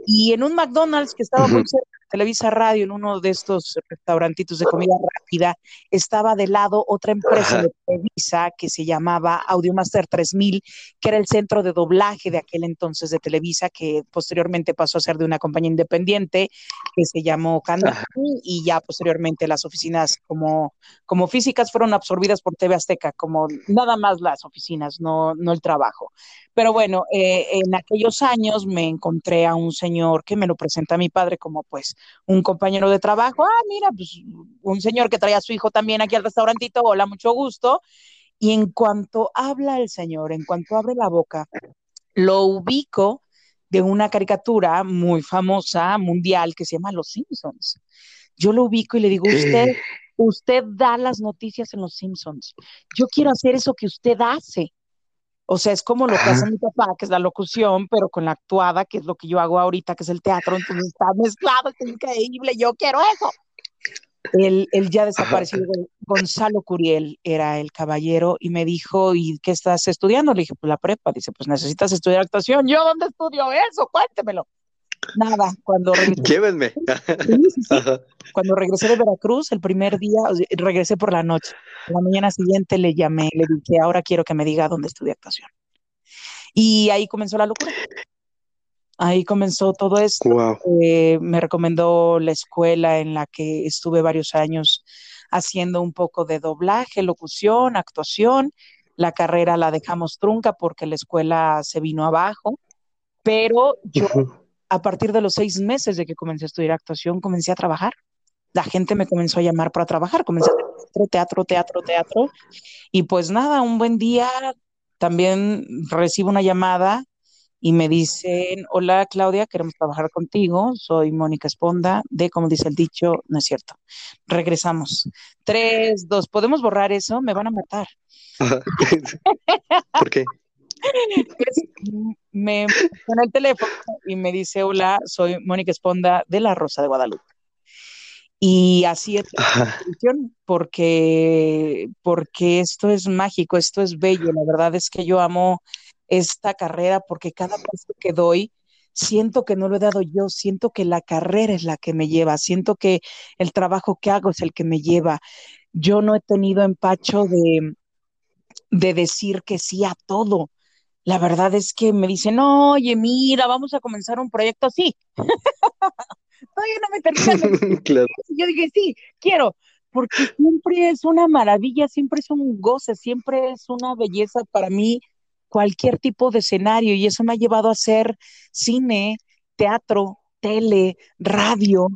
Y en un McDonald's que estaba muy cerca Televisa Radio, en uno de estos restaurantitos de comida rápida, estaba de lado otra empresa de Televisa que se llamaba Audiomaster 3000, que era el centro de doblaje de aquel entonces de Televisa, que posteriormente pasó a ser de una compañía independiente que se llamó Candy, y ya posteriormente las oficinas como, como físicas fueron absorbidas por TV Azteca, como nada más las oficinas, no, no el trabajo. Pero bueno, eh, en aquellos años me encontré a un señor que me lo presenta a mi padre como pues un compañero de trabajo. Ah, mira, pues un señor que traía a su hijo también aquí al restaurantito. Hola, mucho gusto. Y en cuanto habla el señor, en cuanto abre la boca, lo ubico de una caricatura muy famosa, mundial, que se llama Los Simpsons. Yo lo ubico y le digo, usted, usted da las noticias en Los Simpsons. Yo quiero hacer eso que usted hace. O sea, es como lo que hace mi papá, que es la locución, pero con la actuada, que es lo que yo hago ahorita, que es el teatro, entonces está mezclado, es increíble, yo quiero eso. Él, ya desapareció, Gonzalo Curiel era el caballero y me dijo, ¿y qué estás estudiando? Le dije, pues la prepa. Dice, pues necesitas estudiar actuación. ¿Yo dónde estudio eso? Cuéntemelo. Nada, cuando regresé, Llévenme. sí, sí, [LAUGHS] sí, Ajá. cuando regresé de Veracruz, el primer día, regresé por la noche. La mañana siguiente le llamé, le dije, ahora quiero que me diga dónde estudié actuación. Y ahí comenzó la locura. Ahí comenzó todo esto. Wow. Eh, me recomendó la escuela en la que estuve varios años haciendo un poco de doblaje, locución, actuación. La carrera la dejamos trunca porque la escuela se vino abajo, pero yo. A partir de los seis meses de que comencé a estudiar actuación, comencé a trabajar. La gente me comenzó a llamar para trabajar, comencé a teatro, teatro, teatro, teatro. Y pues nada, un buen día también recibo una llamada y me dicen, hola Claudia, queremos trabajar contigo, soy Mónica Esponda, de como dice el dicho, no es cierto. Regresamos. Tres, dos, ¿podemos borrar eso? Me van a matar. [LAUGHS] ¿Por qué? [LAUGHS] Me pone el teléfono y me dice, hola, soy Mónica Esponda de La Rosa de Guadalupe. Y así es la porque, porque esto es mágico, esto es bello. La verdad es que yo amo esta carrera porque cada paso que doy, siento que no lo he dado yo, siento que la carrera es la que me lleva, siento que el trabajo que hago es el que me lleva. Yo no he tenido empacho de, de decir que sí a todo. La verdad es que me dicen, oye, mira, vamos a comenzar un proyecto así. [LAUGHS] Todavía no me terminan [LAUGHS] Claro. yo dije, sí, quiero, porque siempre es una maravilla, siempre es un goce, siempre es una belleza para mí cualquier tipo de escenario y eso me ha llevado a hacer cine, teatro, tele, radio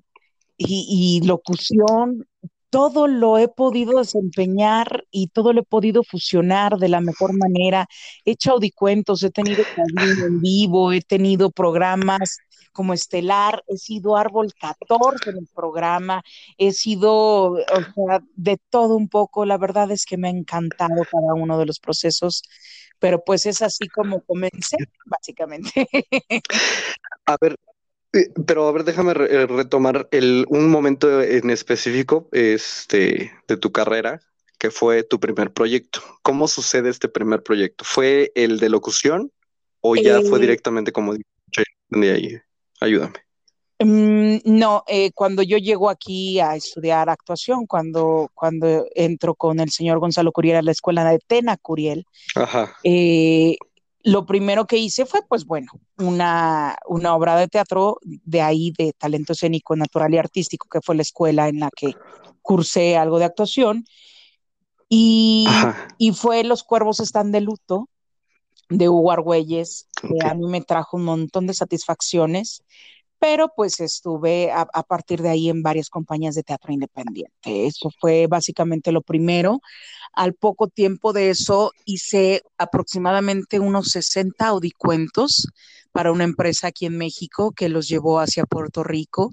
y, y locución. Todo lo he podido desempeñar y todo lo he podido fusionar de la mejor manera. He hecho audicuentos, he tenido en vivo, he tenido programas como estelar, he sido árbol 14 en el programa, he sido, o sea, de todo un poco. La verdad es que me ha encantado cada uno de los procesos, pero pues es así como comencé, básicamente. A ver, pero a ver, déjame re- eh, retomar el, un momento en específico este, de tu carrera, que fue tu primer proyecto. ¿Cómo sucede este primer proyecto? ¿Fue el de locución o ya fue Eh, directamente como de ahí? Ayúdame. Mm, no, eh, cuando yo llego aquí a estudiar actuación, cuando, cuando entro con el señor Gonzalo Curiel a la escuela de Tena Curiel, Ajá. eh, lo primero que hice fue, pues bueno, una, una obra de teatro de ahí, de talento escénico, natural y artístico, que fue la escuela en la que cursé algo de actuación, y, y fue Los Cuervos están de luto, de Hugo Argüelles, que a mí me trajo un montón de satisfacciones pero pues estuve a, partir de ahí en varias compañías de teatro independiente. Eso fue básicamente lo primero. Al poco tiempo de eso hice aproximadamente unos 60 audicuentos para una empresa aquí en México que los llevó hacia Puerto Rico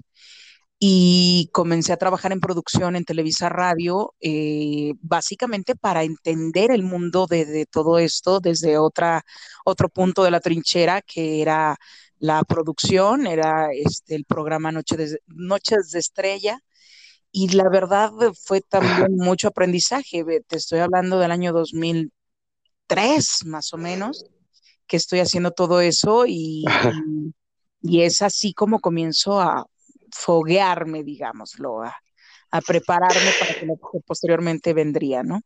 y comencé a trabajar en producción en Televisa Radio, eh, básicamente para entender el mundo de, de todo esto desde otra, otro punto de la trinchera que era la producción, era este, el programa Noche de, Noches de Estrella, y la verdad fue también mucho aprendizaje. Te estoy hablando del año 2003, más o menos, que estoy haciendo todo eso, y, y, y es así como comienzo a foguearme, digámoslo, a, a prepararme para que lo que posteriormente vendría, ¿no?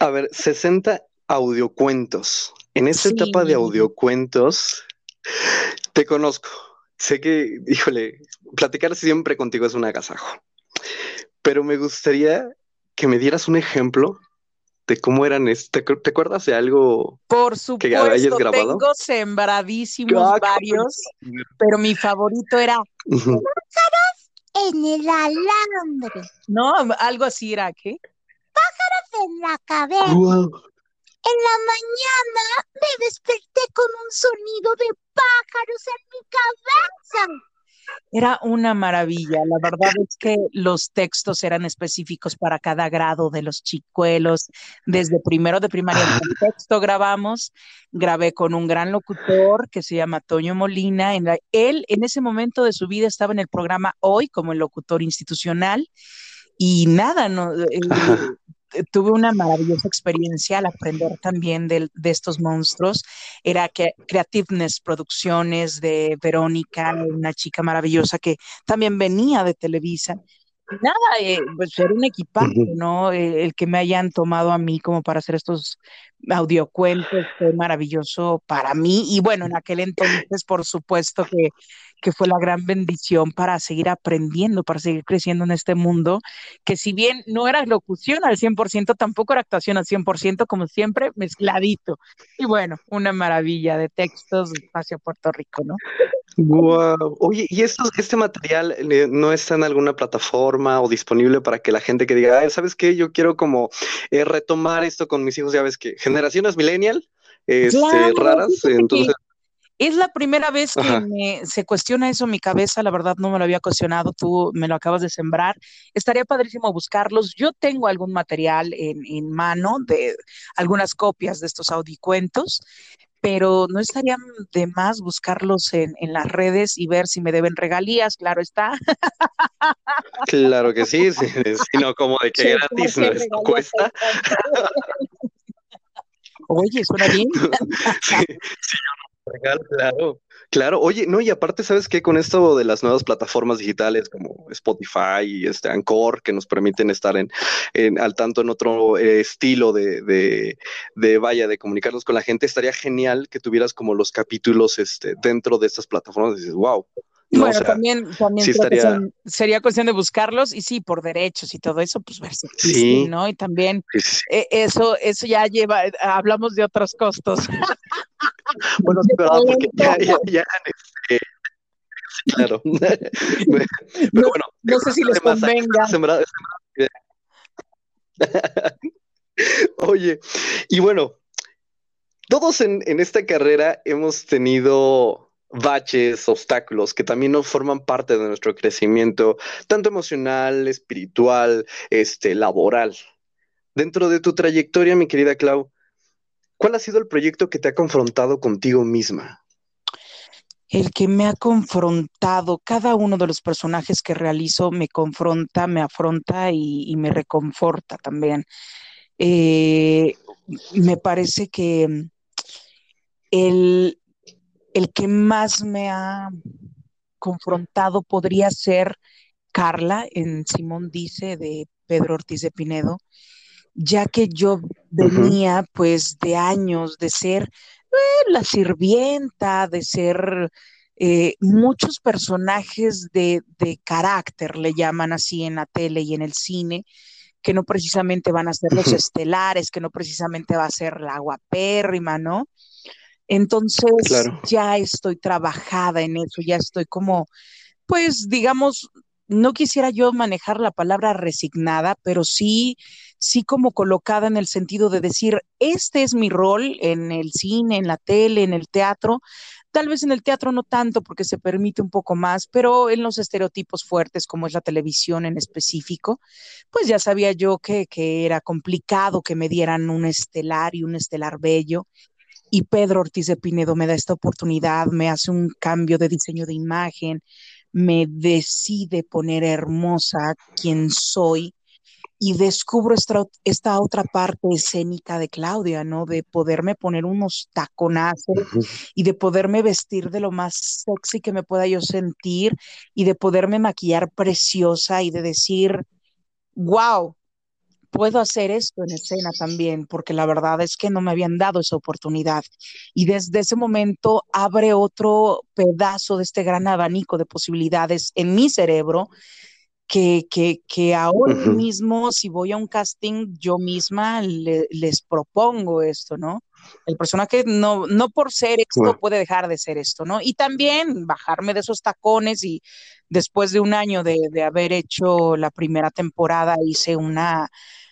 A ver, 60 audiocuentos. En esta sí. etapa de audiocuentos, te conozco. Sé que, híjole, platicar siempre contigo es un agasajo. Pero me gustaría que me dieras un ejemplo de cómo eran. Este, ¿Te, ¿te acuerdas de algo Por supuesto, que hayas grabado? tengo sembradísimos ah, varios, pero mi favorito era -huh. en el alambre. No, algo así era, ¿qué? Pájaros en la cabeza. Wow. En la mañana me desperté con un sonido de pájaros en mi cabeza. Era una maravilla. La verdad es que los textos eran específicos para cada grado de los chicuelos. Desde primero de primaria el texto grabamos. Grabé con un gran locutor que se llama Toño Molina. En la, él en ese momento de su vida estaba en el programa Hoy como el locutor institucional. Y nada, no, eh, [LAUGHS] tuve una maravillosa experiencia al aprender también de, de estos monstruos. Era que Creativeness Producciones de Verónica, una chica maravillosa que también venía de Televisa nada, eh, pues era un equipaje, ¿no? Eh, el que me hayan tomado a mí como para hacer estos audiocuentos fue maravilloso para mí. Y bueno, en aquel entonces, por supuesto que, que fue la gran bendición para seguir aprendiendo, para seguir creciendo en este mundo, que si bien no era locución al 100%, tampoco era actuación al 100%, como siempre, mezcladito. Y bueno, una maravilla de textos hacia Puerto Rico, ¿no? Wow. Oye, ¿y esto, este material eh, no está en alguna plataforma o disponible para que la gente que diga, ¿sabes qué? Yo quiero como eh, retomar esto con mis hijos, ya ves que generaciones millennial, este, raras, entonces... Es la primera vez que se cuestiona eso en mi cabeza, la verdad no me lo había cuestionado, tú me lo acabas de sembrar. Estaría padrísimo buscarlos. Yo tengo algún material en, en mano de algunas copias de estos audicuentos, pero no estaría de más buscarlos en, en, las redes y ver si me deben regalías, claro está. Claro que sí, sino como de que gratis no cuesta. Oye, suena bien. [LAUGHS] sí, [LAUGHS] claro. Claro, oye, no, y aparte, ¿sabes qué? Con esto de las nuevas plataformas digitales como Spotify y este Anchor, que nos permiten estar en, en al tanto en otro eh, estilo de, de, de, vaya, de comunicarnos con la gente, estaría genial que tuvieras como los capítulos este, dentro de estas plataformas. Y dices, wow, no, bueno, o sea, también, también sí estaría... sería cuestión de buscarlos y sí, por derechos y todo eso, pues verse sí. ¿no? Y también sí. Eh, eso, eso ya lleva, hablamos de otros costos. [LAUGHS] bueno, verdad, porque ya, ya, ya este, claro. [LAUGHS] Pero no, bueno, no sé si les convenga. Sembrado, [LAUGHS] Oye, y bueno, todos en, en esta carrera hemos tenido baches, obstáculos que también no forman parte de nuestro crecimiento, tanto emocional, espiritual, este, laboral. Dentro de tu trayectoria, mi querida Clau, ¿cuál ha sido el proyecto que te ha confrontado contigo misma? El que me ha confrontado, cada uno de los personajes que realizo me confronta, me afronta y, me reconforta también. Eh, me parece que el, el que más me ha confrontado podría ser Carla en Simón Dice de Pedro Ortiz de Pinedo, ya que yo venía uh -huh. pues de años de ser eh, la sirvienta, de ser eh, muchos personajes de, de, carácter, le llaman así en la tele y en el cine, que no precisamente van a ser los uh -huh. estelares, que no precisamente va a ser la guapérrima, ¿no? Entonces claro. ya estoy trabajada en eso, ya estoy como, pues digamos, no quisiera yo manejar la palabra resignada, pero sí, sí como colocada en el sentido de decir, este es mi rol en el cine, en la tele, en el teatro. Tal vez en el teatro no tanto porque se permite un poco más, pero en los estereotipos fuertes como es la televisión en específico, pues ya sabía yo que, que era complicado que me dieran un estelar y un estelar bello y Pedro Ortiz de Pinedo me da esta oportunidad, me hace un cambio de diseño de imagen, me decide poner hermosa quien soy y descubro esta, esta otra parte escénica de Claudia, ¿no? De poderme poner unos taconazos uh -huh. y de poderme vestir de lo más sexy que me pueda yo sentir y de poderme maquillar preciosa y de decir, wow, puedo hacer esto en escena también, porque la verdad es que no me habían dado esa oportunidad. Y desde ese momento abre otro pedazo de este gran abanico de posibilidades en mi cerebro. Que, que, que ahora uh -huh. mismo, si voy a un casting, yo misma le, les propongo esto, ¿no? El personaje no, no por ser esto puede dejar de ser esto, ¿no? Y también bajarme de esos tacones y después de un año de, de haber hecho la primera temporada hice una,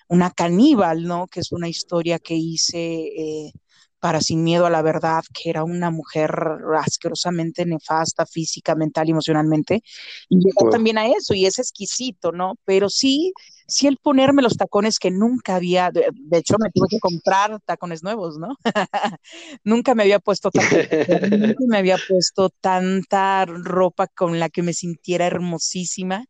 una caníbal, ¿no? Que es una historia que hice eh, para Sin Miedo a la Verdad, que era una mujer asquerosamente nefasta física, mental y emocionalmente. Y llegó también a eso, y es exquisito, ¿no? Pero sí, sí el ponerme los tacones que nunca había, de, de hecho me tuve que comprar tacones nuevos, ¿no? [LAUGHS] nunca me había puesto tacones, [LAUGHS] nunca me había puesto tanta ropa con la que me sintiera hermosísima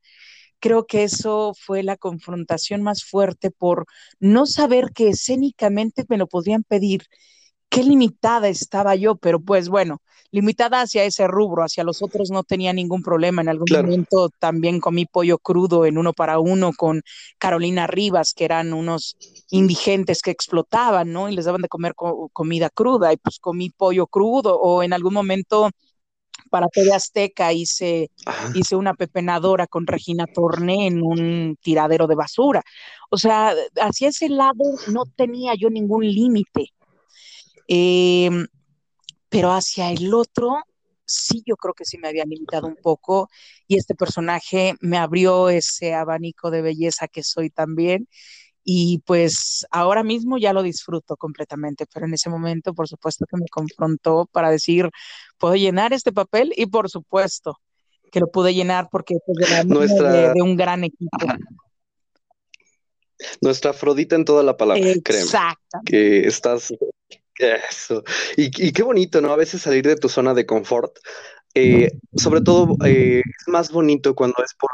creo que eso fue la confrontación más fuerte por no saber que escénicamente me lo podrían pedir. Qué limitada estaba yo, pero pues bueno, limitada hacia ese rubro, hacia los otros no tenía ningún problema. En algún Claro. momento también comí pollo crudo en uno para uno con Carolina Rivas, que eran unos indigentes que explotaban, ¿no? Y les daban de comer co- comida cruda, y pues comí pollo crudo, o en algún momento para TV Azteca hice, Ajá. hice una pepenadora con Regina Torné en un tiradero de basura. O sea, hacia ese lado no tenía yo ningún límite. Em, pero hacia el otro, sí, yo creo que sí me había limitado un poco y este personaje me abrió ese abanico de belleza que soy también y pues ahora mismo ya lo disfruto completamente, pero en ese momento por supuesto que me confrontó para decir, puedo llenar este papel y por supuesto que lo pude llenar porque pues, de la mano Nuestra- de, de un gran equipo. Ajá. Nuestra Afrodita en toda la palabra. Exacto. que estás... Eso. Y, y qué bonito, ¿no? A veces salir de tu zona de confort. Eh, sobre todo eh, es más bonito cuando es por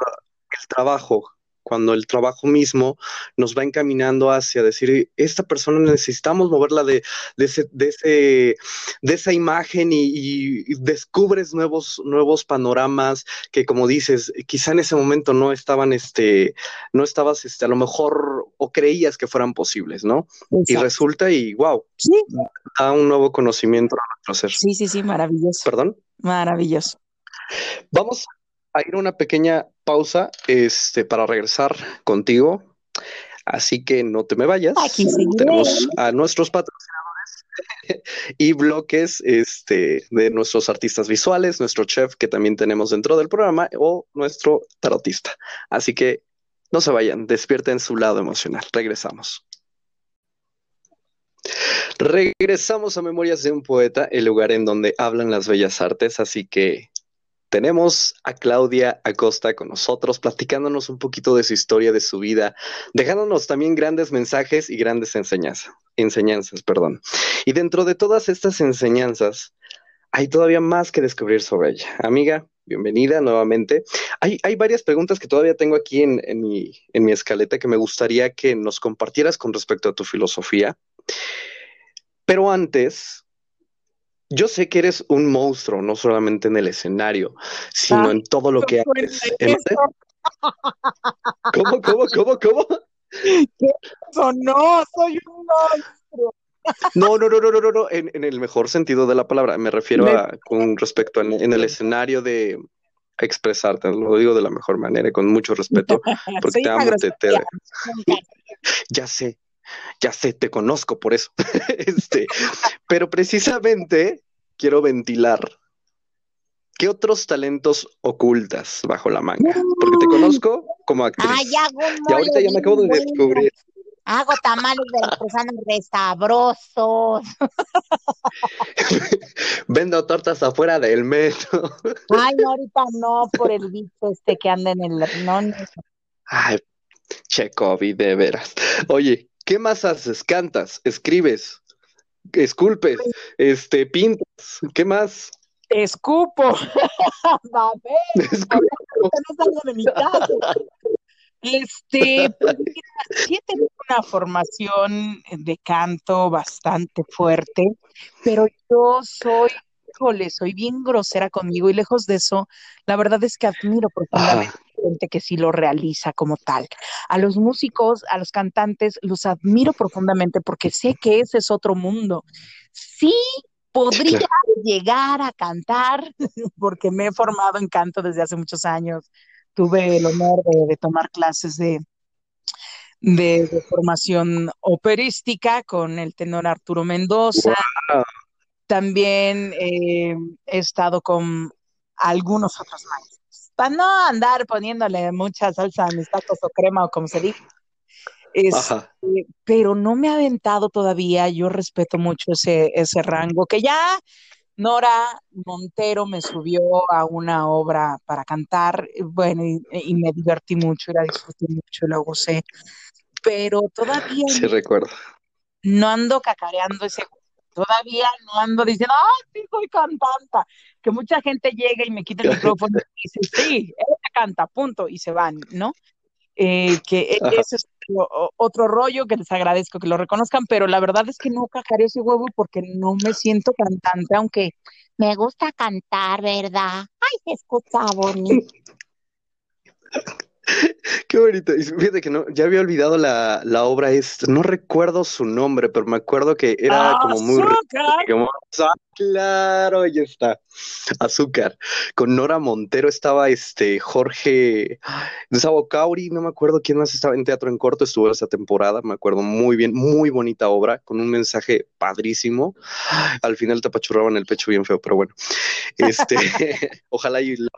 el trabajo, cuando el trabajo mismo nos va encaminando hacia decir, esta persona necesitamos moverla de, de, ese, de, ese, de esa imagen y, y descubres nuevos, nuevos panoramas que como dices, quizá en ese momento no estaban, este, no estabas, este, a lo mejor, o creías que fueran posibles, ¿no? Y resulta y wow, Sí, da un nuevo conocimiento a nuestro ser. sí, sí, sí, maravilloso, Perdón. maravilloso. Vamos a ir a una pequeña pausa este, para regresar contigo. Así que no te me vayas. Aquí. Tenemos a nuestros patrocinadores [LAUGHS] y bloques este, de nuestros artistas visuales, nuestro chef que también tenemos dentro del programa o nuestro tarotista. Así que no se vayan, despierten su lado emocional. Regresamos. Regresamos a Memorias de un Poeta, el lugar en donde hablan las bellas artes, así que tenemos a Claudia Acosta con nosotros, platicándonos un poquito de su historia, de su vida, dejándonos también grandes mensajes y grandes enseñanzas, enseñanzas, perdón. Y dentro de todas estas enseñanzas, hay todavía más que descubrir sobre ella. Amiga, bienvenida nuevamente. Hay, hay varias preguntas que todavía tengo aquí en, mi, en mi escaleta que me gustaría que nos compartieras con respecto a tu filosofía. Pero antes, yo sé que eres un monstruo, no solamente en el escenario, sino Ah, en todo lo que haces. cuente ¿En- ¿Cómo, cómo, cómo, cómo? Eso no, soy un monstruo. No, no, no, no, no, no, no, en, en el mejor sentido de la palabra. Me refiero a con respecto a, en el [LAUGHS] escenario de expresarte. Lo digo de la mejor manera y con mucho respeto, [LAUGHS] porque te amo, te, te- [LAUGHS] ya sé, ya sé, te conozco por eso. Este, pero precisamente quiero ventilar. ¿Qué otros talentos ocultas bajo la manga? Porque te conozco como actriz. Ay, hago Y ahorita ya me acabo de descubrir. Hago tamales veracruzanos resabrosos. [LAUGHS] Vendo tortas afuera del metro. Ay, no, [LAUGHS] ahorita no, por el bicho este que anda en el... No, no. Ay, che, COVID, de veras. Oye, ¿qué más haces? ¿Cantas? ¿Escribes? ¿Esculpes? Este, ¿pintas? ¿Qué más? Escupo. Va a ver, Escu- no salgo de mi casa. Este, pues mira, sí he tenido una formación de canto bastante fuerte, pero yo soy, híjole, soy bien grosera conmigo y lejos de eso, la verdad es que admiro profundamente gente que sí lo realiza como tal. A los músicos, a los cantantes, los admiro profundamente porque sé que ese es otro mundo. Sí podría claro. llegar a cantar [LAUGHS] porque me he formado en canto desde hace muchos años. Tuve el honor de, de tomar clases de, de, de formación operística con el tenor Arturo Mendoza. Wow. También eh, he estado con algunos otros maestros. Para no andar poniéndole mucha salsa a mis tacos o crema o como se diga. Este, Ajá. pero no me ha aventado todavía. Yo respeto mucho ese, ese rango que ya Nora Montero me subió a una obra para cantar, bueno, y, y me divertí mucho, y la disfruté mucho y la gocé, pero todavía Sí, recuerdo. no ando cacareando ese, todavía no ando diciendo, ah, sí, soy cantanta, que mucha gente llega y me quita el micrófono y dice, sí, eres canta, punto, y se van, ¿no? Eh, que e, ese es otro, otro, rollo que les agradezco que lo reconozcan, pero la verdad es que no cajaré ese huevo porque no me siento cantante, aunque me gusta cantar, ¿verdad? Ay, se escucha bonito. [LAUGHS] [LAUGHS] Qué bonito. Y fíjate que no, ya había olvidado la, la obra esta. No recuerdo su nombre, pero me acuerdo que era como muy. Como, claro, ahí está. Azúcar. Con Nora Montero estaba este Jorge Sabo Cauri, no me acuerdo quién más estaba en Teatro en Corto, estuvo esa temporada, me acuerdo muy bien, muy bonita obra, con un mensaje padrísimo. Al final te apachurraban el pecho bien feo, pero bueno. Este, [LAUGHS] ojalá y la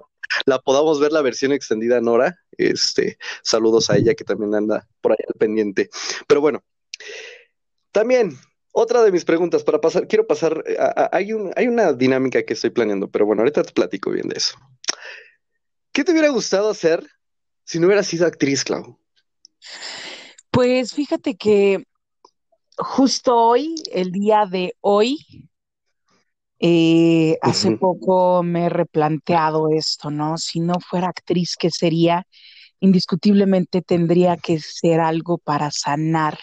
podamos ver la versión extendida, Nora. Este, saludos a ella que también anda por ahí al pendiente. Pero bueno, también otra de mis preguntas para pasar, quiero pasar, hay, un, hay una dinámica que estoy planeando, pero bueno, ahorita te platico bien de eso. ¿Qué te hubiera gustado hacer si no hubieras sido actriz, Clau? Pues fíjate que justo hoy, el día de hoy, eh, hace poco me he replanteado esto, ¿no? Si no fuera actriz, ¿qué sería? Indiscutiblemente tendría que ser algo para sanar.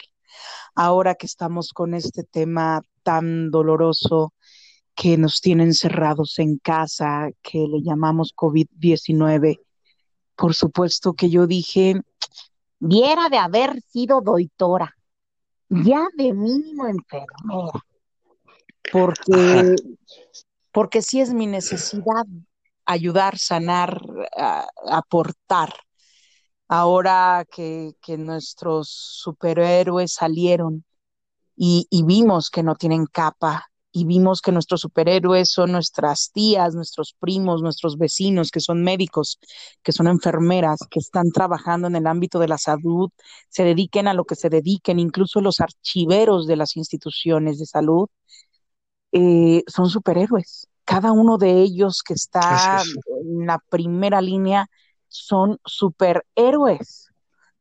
Ahora que estamos con este tema tan doloroso que nos tiene encerrados en casa, que le llamamos COVID-19, por supuesto que yo dije, viera de haber sido doitora, ya de mínimo enfermera porque, porque sí es mi necesidad ayudar, sanar, aportar. Ahora que, que, nuestros superhéroes salieron y, y vimos que no tienen capa, y vimos que nuestros superhéroes son nuestras tías, nuestros primos, nuestros vecinos, que son médicos, que son enfermeras, que están trabajando en el ámbito de la salud, se dediquen a lo que se dediquen, incluso los archiveros de las instituciones de salud, eh, son superhéroes. Cada uno de ellos que está en la primera línea son superhéroes,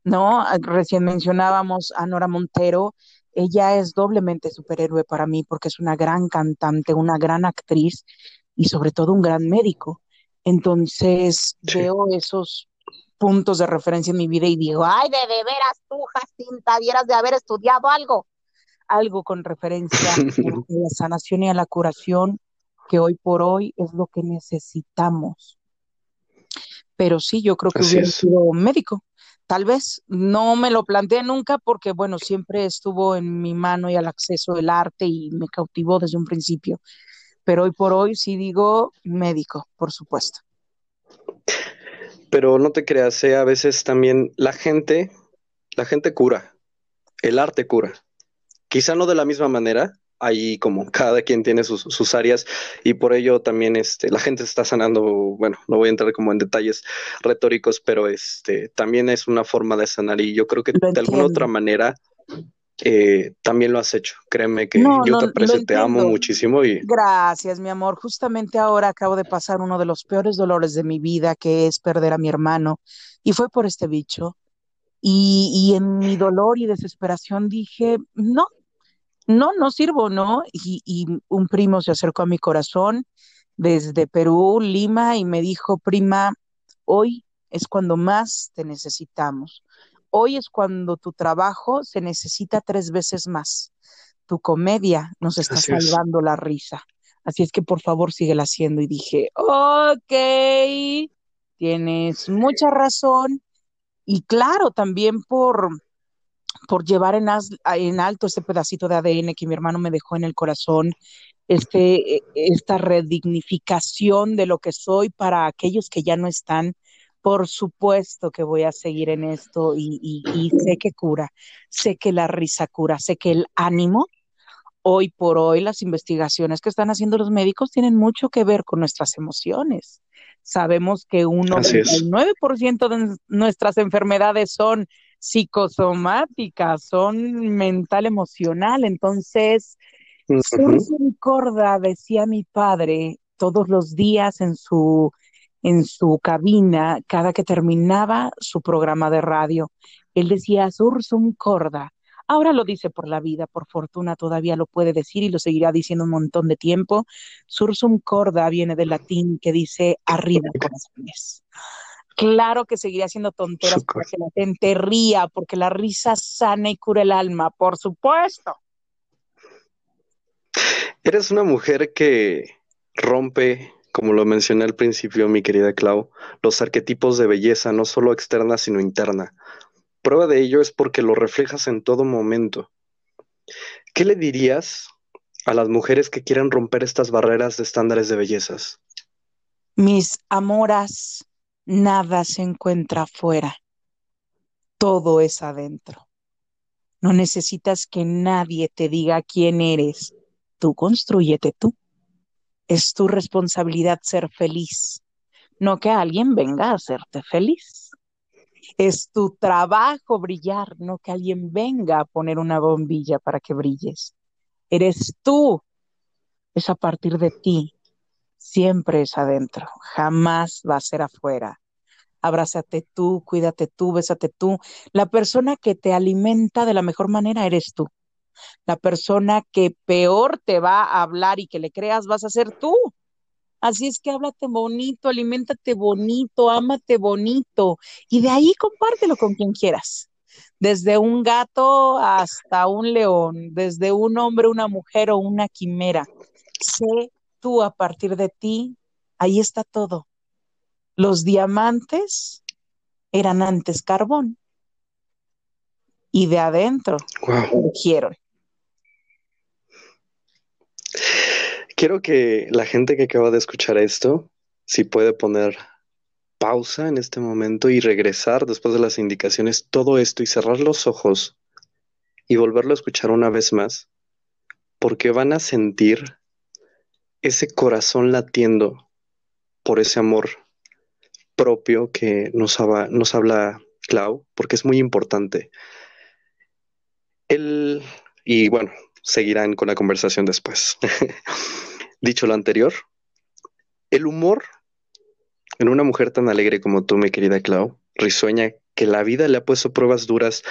¿no? Recién mencionábamos a Nora Montero, ella es doblemente superhéroe para mí porque es una gran cantante, una gran actriz y sobre todo un gran médico. Entonces veo esos puntos de referencia en mi vida y digo, ay, de, de veras tú, Jacinta, debieras de haber estudiado algo algo con referencia a [LAUGHS] la sanación y a la curación, que hoy por hoy es lo que necesitamos. Pero sí, yo creo que hubiera sido médico. Tal vez no me lo planteé nunca porque, bueno, siempre estuvo en mi mano y al acceso del arte y me cautivó desde un principio. Pero hoy por hoy sí digo médico, por supuesto. Pero no te creas, ¿eh? a veces también la gente, la gente cura, el arte cura. Quizá no de la misma manera, ahí como [LAUGHS] cada quien tiene sus, áreas y por ello también este, la gente está sanando, bueno, no voy a entrar como en detalles retóricos, pero este, también es una forma de sanar y yo creo que de alguna otra manera eh, también lo has hecho. Créeme que yo te aprecio, te amo muchísimo y... Gracias, mi amor. Justamente ahora acabo de pasar uno de los peores dolores de mi vida, que es perder a mi hermano, y fue por este bicho. Y, y en mi dolor y desesperación dije, no, no, no sirvo, ¿no? Y, un primo se acercó a mi corazón desde Perú, Lima, y me dijo, prima, hoy es cuando más te necesitamos. Hoy es cuando tu trabajo se necesita tres veces más. Tu comedia nos está salvando la risa. Así es que por favor síguela haciendo. Y dije, ok, tienes mucha razón. Y claro, también por, por llevar en, en, alto ese pedacito de ADN que mi hermano me dejó en el corazón, este, e, esta redignificación de lo que soy para aquellos que ya no están. Por supuesto que voy a seguir en esto y, y sé que cura, sé que la risa cura, sé que el ánimo hoy por hoy las investigaciones que están haciendo los médicos tienen mucho que ver con nuestras emociones. Sabemos que un 99% de nuestras enfermedades son psicosomáticas, son mental emocional. Entonces, uh decía mi padre todos los días en su en su cabina, cada que terminaba su programa de radio, él decía Sursum corda. Ahora lo dice por la vida, por fortuna todavía lo puede decir y lo seguirá diciendo un montón de tiempo. Sursum corda viene del latín que dice arriba corazones. Claro que seguiré haciendo tonteras Su para que la gente ría, porque la risa sana y cura el alma, por supuesto. Eres una mujer que rompe, como lo mencioné al principio, mi querida Clau, los arquetipos de belleza, no solo externa, sino interna. Prueba de ello es porque lo reflejas en todo momento. ¿Qué le dirías a las mujeres que quieren romper estas barreras de estándares de bellezas? Mis amoras, nada se encuentra afuera, todo es adentro. No necesitas que nadie te diga quién eres. Tú constrúyete tú. Es tu responsabilidad ser feliz, no que alguien venga a hacerte feliz. Es tu trabajo brillar, no que alguien venga a poner una bombilla para que brilles. Eres tú, es a partir de ti. Siempre es adentro, jamás va a ser afuera. Abrázate tú, cuídate tú, bésate tú. La persona que te alimenta de la mejor manera eres tú. La persona que peor te va a hablar y que le creas vas a ser tú. Así es que háblate bonito, aliméntate bonito, ámate bonito y de ahí compártelo con quien quieras. Desde un gato hasta un león, desde un hombre, una mujer o una quimera. Sé tú a partir de ti, ahí está todo. Los diamantes eran antes carbón y de adentro Wow. surgieron. Quiero que la gente que acaba de escuchar esto, si puede poner pausa en este momento y regresar después de las indicaciones, todo esto y cerrar los ojos y volverlo a escuchar una vez más, porque van a sentir ese corazón latiendo por ese amor propio que nos habla, Clau, porque es muy importante. El, y bueno, seguirán con la conversación después. [LAUGHS] Dicho lo anterior, el humor en una mujer tan alegre como tú, mi querida Clau, risueña, que la vida le ha puesto pruebas duras,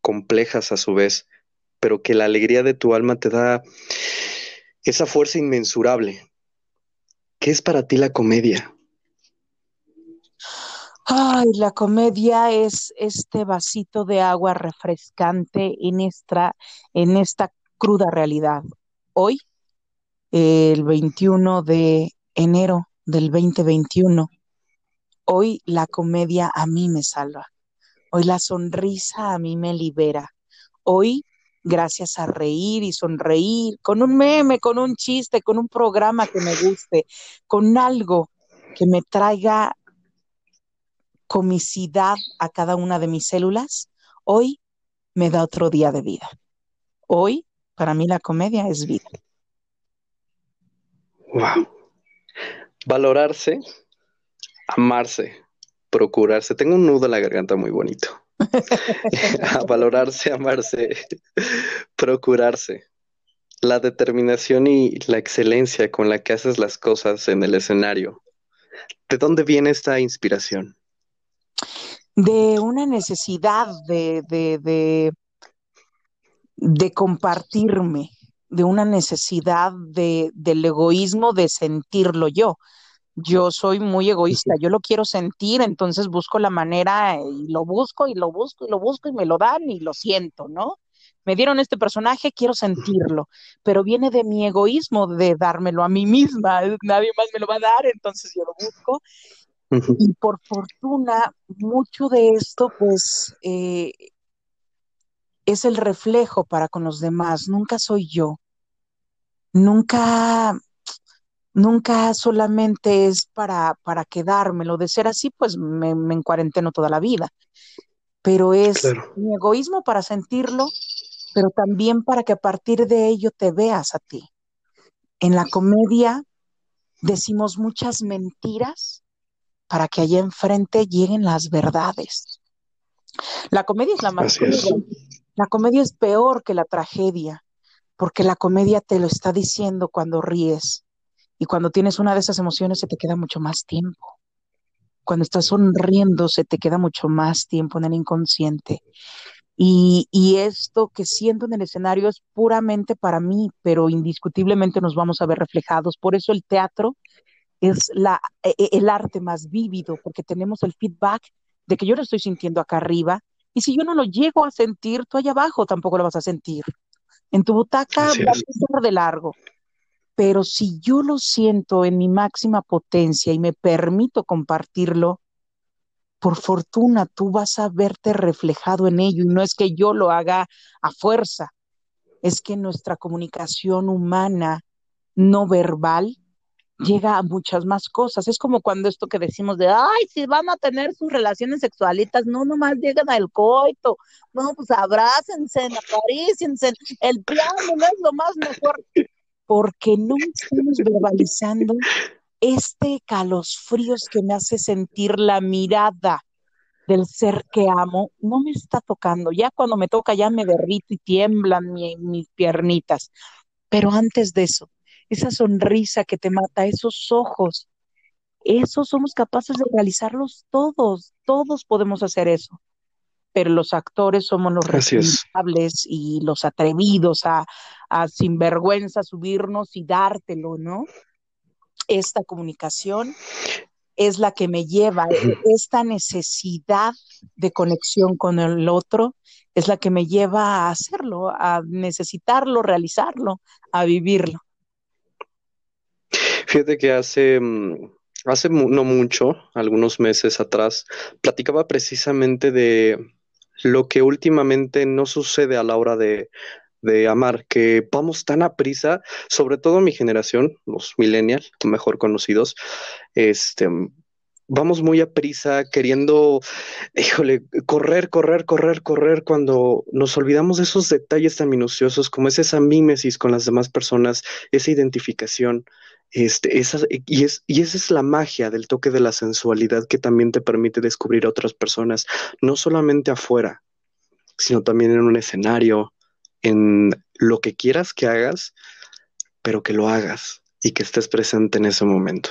complejas a su vez, pero que la alegría de tu alma te da esa fuerza inmensurable. ¿Qué es para ti la comedia? Ay, la comedia es este vasito de agua refrescante en esta, en esta cruda realidad. Hoy, el 21 de enero del 2021, hoy la comedia a mí me salva. Hoy la sonrisa a mí me libera. Hoy, gracias a reír y sonreír, con un meme, con un chiste, con un programa que me guste, con algo que me traiga comicidad a cada una de mis células, hoy me da otro día de vida. Hoy, para mí, la comedia es vida. Wow. Valorarse, amarse, procurarse. Tengo un nudo en la garganta muy bonito. [LAUGHS] Valorarse, amarse, procurarse. La determinación y la excelencia con la que haces las cosas en el escenario. ¿De dónde viene esta inspiración? De una necesidad de, de, de, de compartirme, de una necesidad de, del egoísmo de sentirlo yo. Yo soy muy egoísta, yo lo quiero sentir, entonces busco la manera y lo busco y lo busco y lo busco y me lo dan y lo siento, ¿no? Me dieron este personaje, quiero sentirlo, pero viene de mi egoísmo de dármelo a mí misma, nadie más me lo va a dar, entonces yo lo busco. Y por fortuna, mucho de esto, pues, eh, es el reflejo para con los demás, nunca soy yo, nunca nunca solamente es para, para quedármelo. De ser así, pues me, me encuarenteno toda la vida. Pero es Claro. mi egoísmo para sentirlo, pero también para que a partir de ello te veas a ti. En la comedia decimos muchas mentiras para que allá enfrente lleguen las verdades. La comedia es la más. La comedia es peor que la tragedia, porque la comedia te lo está diciendo cuando ríes. Y cuando tienes una de esas emociones se te queda mucho más tiempo. Cuando estás sonriendo se te queda mucho más tiempo en el inconsciente. Y, y esto que siento en el escenario es puramente para mí, pero indiscutiblemente nos vamos a ver reflejados. Por eso el teatro es la, e, e, el arte más vívido porque tenemos el feedback de que yo lo estoy sintiendo acá arriba y si yo no lo llego a sentir, tú allá abajo tampoco lo vas a sentir. En tu butaca va a pasar de largo. Pero si yo lo siento en mi máxima potencia y me permito compartirlo, por fortuna tú vas a verte reflejado en ello. Y no es que yo lo haga a fuerza, es que nuestra comunicación humana no verbal llega a muchas más cosas. Es como cuando esto que decimos de, ay, si van a tener sus relaciones sexualitas, no nomás llegan al coito, no, pues abrácense, acaríciense, el piano no es lo más mejor, porque no [LAUGHS] estamos verbalizando este fríos que me hace sentir la mirada del ser que amo, no me está tocando. Ya cuando me toca, ya me derrito y tiemblan mis piernitas. Pero antes de eso, esa sonrisa que te mata, esos ojos, esos somos capaces de realizarlos todos, todos podemos hacer eso. Pero los actores somos los responsables y los atrevidos a, a sinvergüenza subirnos y dártelo, ¿no? Esta comunicación es la que me lleva, esta necesidad de conexión con el otro es la que me lleva a hacerlo, a necesitarlo, realizarlo, a vivirlo. Fíjate que hace, mm, hace no mucho, algunos meses atrás, platicaba precisamente de lo que últimamente no sucede a la hora de, de amar, que vamos tan a prisa, sobre todo mi generación, los millennials, mejor conocidos, este, vamos muy a prisa queriendo, híjole, correr, correr, correr, correr, cuando nos olvidamos de esos detalles tan minuciosos como es esa mímesis con las demás personas, esa identificación, este, esa, y, es, y esa es la magia del toque de la sensualidad que también te permite descubrir a otras personas, no solamente afuera, sino también en un escenario, en lo que quieras que hagas, pero que lo hagas y que estés presente en ese momento.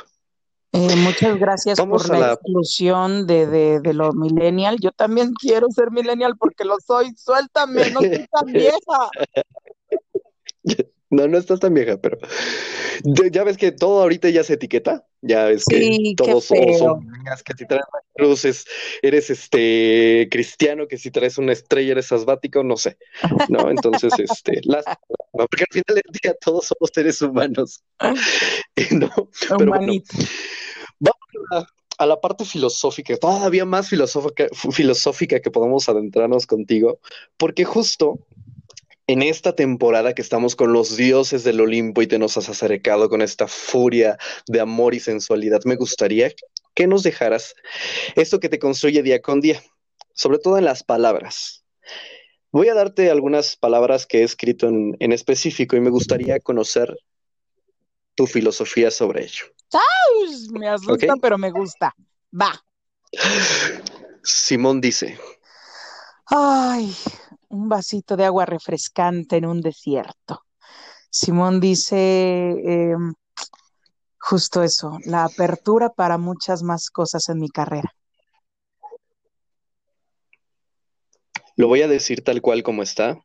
Eh, muchas gracias por la, exclusión de, de, de, lo millennial. Yo también quiero ser millennial porque lo soy. Suéltame, no soy tan [LAUGHS] vieja. [LAUGHS] No, no estás tan vieja, pero ya ves que todo ahorita ya se etiqueta, ya ves que todos son niñas, que si traes cruces eres este cristiano, que si traes una estrella eres asbático, no sé, ¿no? [LAUGHS] Entonces, este, las, porque al final del día todos somos seres humanos, [LAUGHS] ¿no? Pero vamos a, la parte filosófica, todavía más filosófica, filosófica que podemos adentrarnos contigo, porque justo en esta temporada que estamos con los dioses del Olimpo y te nos has acercado con esta furia de amor y sensualidad, me gustaría que nos dejaras esto que te construye día con día, sobre todo en las palabras. Voy a darte algunas palabras que he escrito en, específico y me gustaría conocer tu filosofía sobre ello. ¡Ay! Me asusta, pero me gusta. Va. Simón dice. Ay, un vasito de agua refrescante en un desierto. Simón dice em, justo eso, la apertura para muchas más cosas en mi carrera. Lo voy a decir tal cual como está,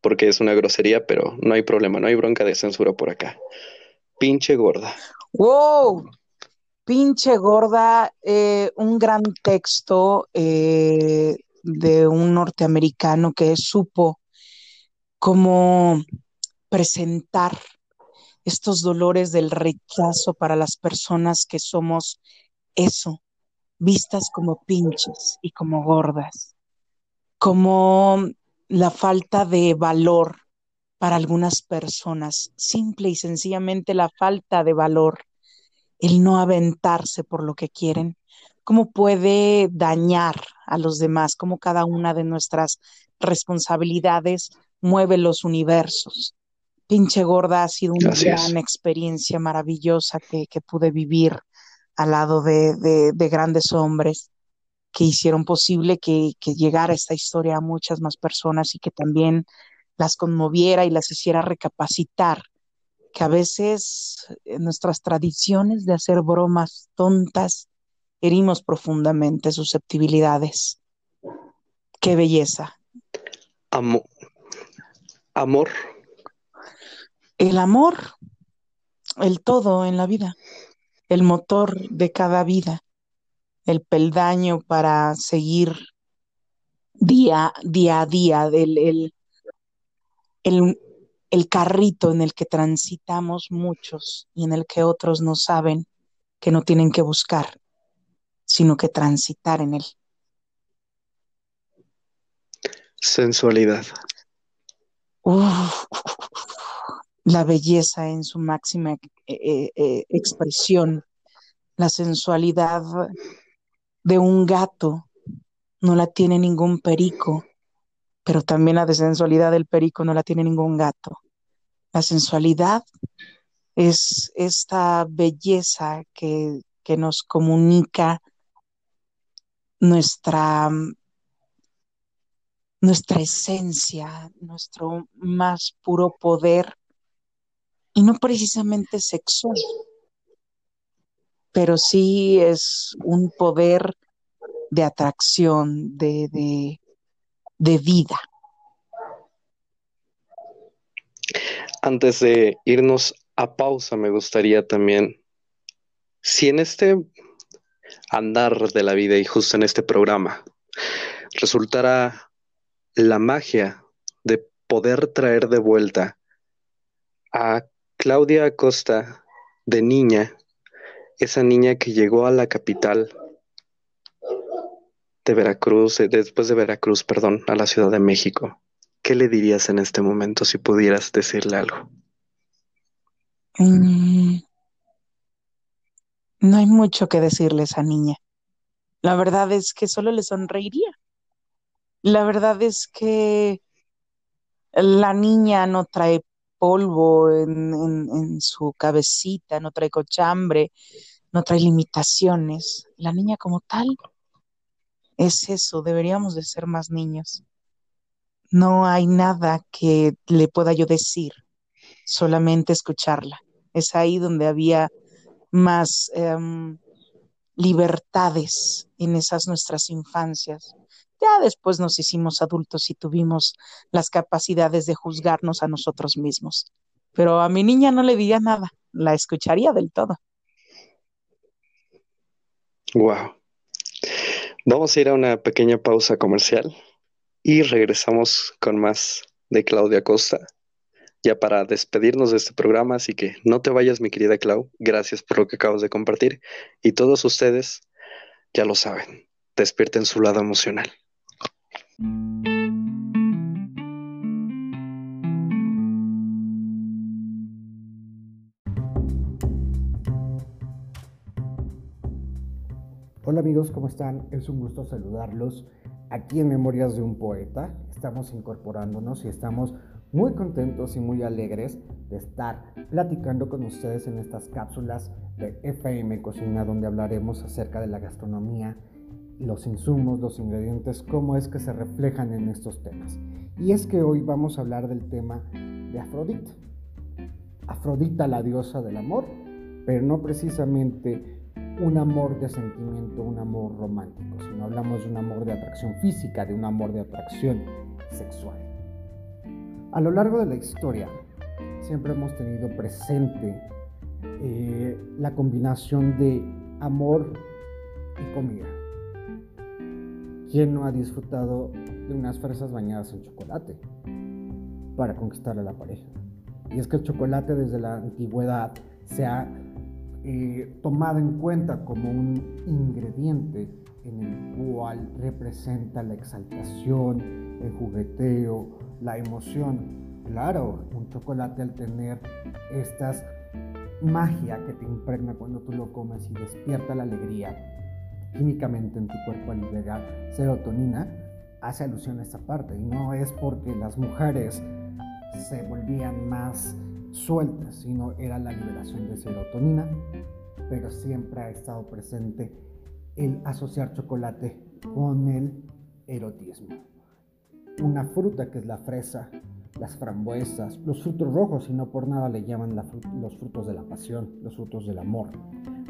porque es una grosería, pero no hay problema, no hay bronca de censura por acá. Pinche gorda. ¡Wow! Pinche gorda, eh, un gran texto eh, de un norteamericano que supo cómo presentar estos dolores del rechazo para las personas que somos eso, vistas como pinches y como gordas, como la falta de valor para algunas personas, simple y sencillamente la falta de valor, el no aventarse por lo que quieren, cómo puede dañar a los demás, cómo cada una de nuestras responsabilidades mueve los universos. Pinche gorda ha sido una gran experiencia maravillosa que, pude vivir al lado de, grandes hombres que hicieron posible que, que llegara esta historia a muchas más personas y que también las conmoviera y las hiciera recapacitar que a veces nuestras tradiciones de hacer bromas tontas herimos profundamente susceptibilidades. Qué belleza. Amor. Amor. El amor, el todo en la vida. el motor de cada vida, el peldaño para seguir día, día a día, el, el, el, el carrito en el que transitamos muchos y en el que otros no saben que no tienen que buscar, sino que transitar en él. Sensualidad. Uf, la belleza en su máxima eh, eh, expresión, la sensualidad de un gato no la tiene ningún perico, pero también la de sensualidad del perico no la tiene ningún gato. La sensualidad es esta belleza que, que nos comunica nuestra nuestra esencia, nuestro más puro poder, y no precisamente sexual, pero sí es un poder de atracción, de, de, de vida. Antes de irnos a pausa, me gustaría también, si en este andar de la vida y justo en este programa resultara la magia de poder traer de vuelta a Claudia Acosta de niña, esa niña que llegó a la capital de Veracruz, eh, después de Veracruz, perdón, a la Ciudad de México. ¿Qué le dirías en este momento si pudieras decirle algo? Mm, no hay mucho que decirle a esa niña. La verdad es que solo le sonreiría. La verdad es que la niña no trae polvo en, en, su cabecita, no trae cochambre, no trae limitaciones. La niña como tal es eso, deberíamos de ser más niños. No hay nada que le pueda yo decir, solamente escucharla. Es ahí donde había más um, libertades en esas nuestras infancias. Ya después nos hicimos adultos y tuvimos las capacidades de juzgarnos a nosotros mismos. Pero a mi niña no le diría nada, la escucharía del todo. Wow. Vamos a ir a una pequeña pausa comercial y regresamos con más de Claudia Costa, ya para despedirnos de este programa. Así que no te vayas, mi querida Clau. Gracias por lo que acabas de compartir. Y todos ustedes ya lo saben, despierten su lado emocional. Hola amigos, ¿cómo están? Es un gusto saludarlos aquí en Memorias de un Poeta. Estamos incorporándonos y estamos muy contentos y muy alegres de estar platicando con ustedes en estas cápsulas de FM Cocina donde hablaremos acerca de la gastronomía los insumos, los ingredientes, cómo es que se reflejan en estos temas. Y es que hoy vamos a hablar del tema de Afrodita. Afrodita, la diosa del amor, pero no precisamente un amor de sentimiento, un amor romántico, sino hablamos de un amor de atracción física, de un amor de atracción sexual. A lo largo de la historia, siempre hemos tenido presente eh, la combinación de amor y comida. ¿Quién no ha disfrutado de unas fresas bañadas en chocolate para conquistar a la pareja? Y es que el chocolate desde la antigüedad se ha eh, tomado en cuenta como un ingrediente en el cual representa la exaltación, el jugueteo, la emoción. Claro, un chocolate al tener estas magia que te impregna cuando tú lo comes y despierta la alegría, químicamente en tu cuerpo al liberar serotonina, hace alusión a esta parte. Y no es porque las mujeres se volvían más sueltas, sino era la liberación de serotonina, pero siempre ha estado presente el asociar chocolate con el erotismo. Una fruta que es la fresa, las frambuesas, los frutos rojos, y no por nada le llaman los frutos de la pasión, los frutos del amor.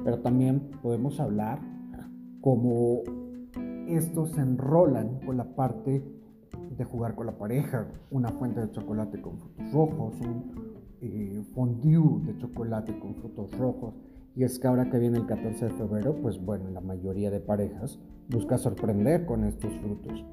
Pero también podemos hablar como estos se enrolan con la parte de jugar con la pareja, una fuente de chocolate con frutos rojos, un eh, fondue de chocolate con frutos rojos, Y es que ahora que viene el 14 de febrero, pues bueno, la mayoría de parejas busca sorprender con estos frutos.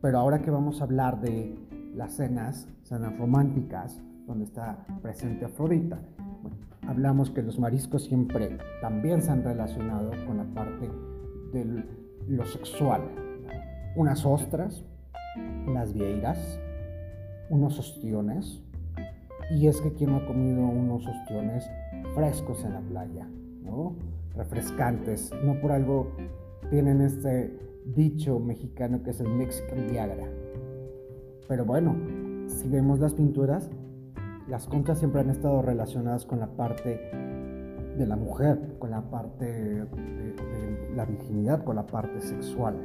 Pero ahora que vamos a hablar de las cenas, cenas románticas, donde está presente Afrodita, bueno, hablamos que los mariscos siempre también se han relacionado con la parte de lo sexual. Unas ostras, unas vieiras, unos ostiones. Y es que quien no ha comido unos ostiones frescos en la playa, ¿no? Refrescantes. No por algo tienen este dicho mexicano que es el Mexican Viagra. Pero bueno, si vemos las pinturas, las conchas siempre han estado relacionadas con la parte de la mujer, con la parte de, de la virginidad, con la parte sexual.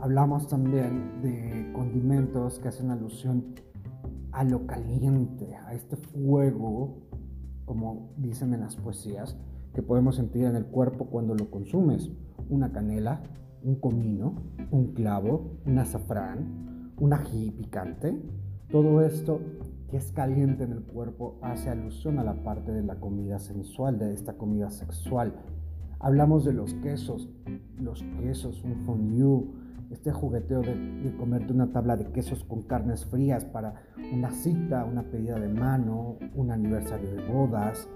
Hablamos también de condimentos que hacen alusión a lo caliente, a este fuego, como dicen en las poesías, que podemos sentir en el cuerpo cuando lo consumes. Una canela, un comino, un clavo, un azafrán, un ají picante. Todo esto que es caliente en el cuerpo hace alusión a la parte de la comida sensual, de esta comida sexual. Hablamos de los quesos, los quesos, un fondue, este jugueteo de, comerte una tabla de quesos con carnes frías para una cita, una pedida de mano, un aniversario de bodas.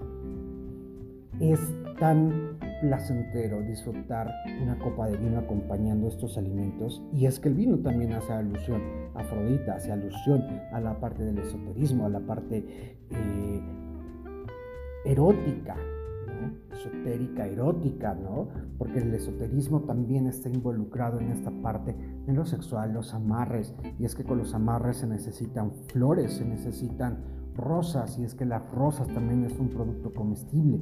Es tan placentero disfrutar una copa de vino acompañando estos alimentos y es que el vino también hace alusión a Afrodita, hace alusión a la parte del esoterismo, a la parte eh, erótica esotérica, erótica, ¿no? Porque el esoterismo también está involucrado en esta parte, en lo sexual, los amarres. Y es que con los amarres se necesitan flores, se necesitan rosas, y es que las rosas también es un producto comestible.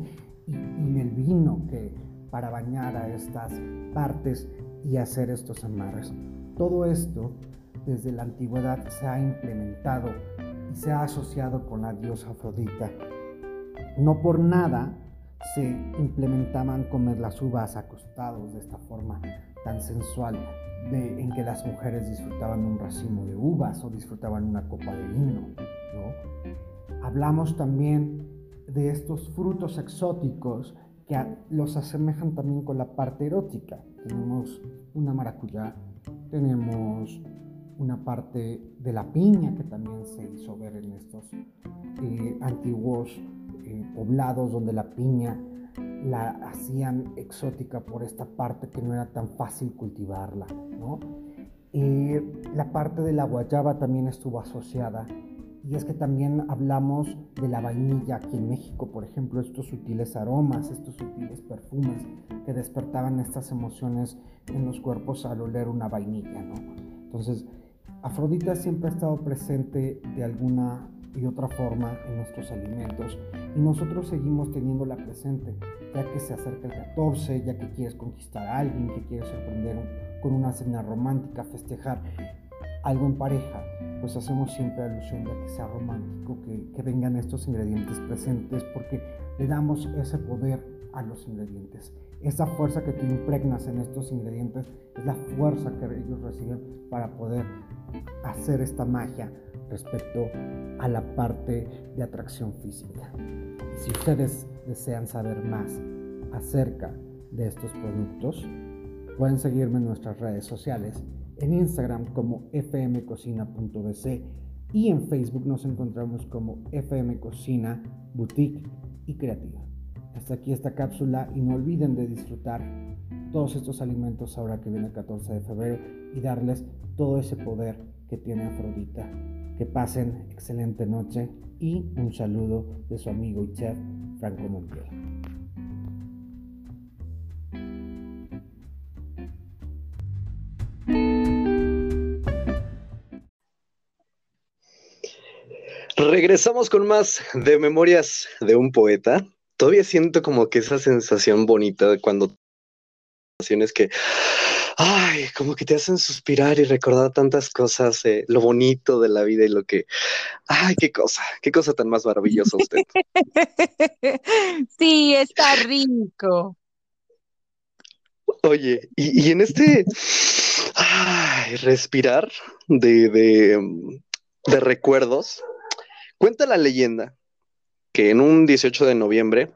Y, y el vino que para bañar a estas partes y hacer estos amarres. Todo esto desde la antigüedad se ha implementado y se ha asociado con la diosa Afrodita. No por nada se implementaban comer las uvas acostados de esta forma tan sensual, de, en que las mujeres disfrutaban un racimo de uvas o disfrutaban una copa de vino. Hablamos también de estos frutos exóticos que los asemejan también con la parte erótica. Tenemos una maracuyá, tenemos una parte de la piña que también se hizo ver en estos eh, antiguos eh, poblados donde la piña la hacían exótica por esta parte que no era tan fácil cultivarla. ¿no? la parte de la guayaba también estuvo asociada y es que también hablamos de la vainilla aquí en México, por ejemplo, estos sutiles aromas, estos sutiles perfumes que despertaban estas emociones en los cuerpos al oler una vainilla, ¿no? Entonces, Afrodita siempre ha estado presente de alguna y otra forma en nuestros alimentos y nosotros seguimos teniéndola presente, ya que se acerca el 14, ya que quieres conquistar a alguien, que quieres sorprender con una cena romántica, festejar algo en pareja, pues hacemos siempre alusión a que sea romántico, que, que vengan estos ingredientes presentes, porque le damos ese poder a los ingredientes. Esa fuerza que tú impregnas en estos ingredientes es la fuerza que ellos reciben para poder hacer esta magia respecto a la parte de atracción física. Si ustedes desean saber más acerca de estos productos, pueden seguirme en nuestras redes sociales, en Instagram como fmcocina.bc y en Facebook nos encontramos como fmcocina boutique y creativa. Hasta aquí esta cápsula y no olviden de disfrutar todos estos alimentos ahora que viene el 14 de febrero y darles todo ese poder que tiene Afrodita. Que pasen excelente noche y un saludo de su amigo y chef Franco Montiel. Regresamos con más de Memorias de un Poeta. Todavía siento como que esa sensación bonita de cuando que ay, como que te hacen suspirar y recordar tantas cosas, eh, lo bonito de la vida y lo que, ay, qué cosa, qué cosa tan más maravillosa usted. [LAUGHS] Sí, está rico. Oye, y, en este, ay, respirar de, de, de recuerdos, cuenta la leyenda que en un 18 de noviembre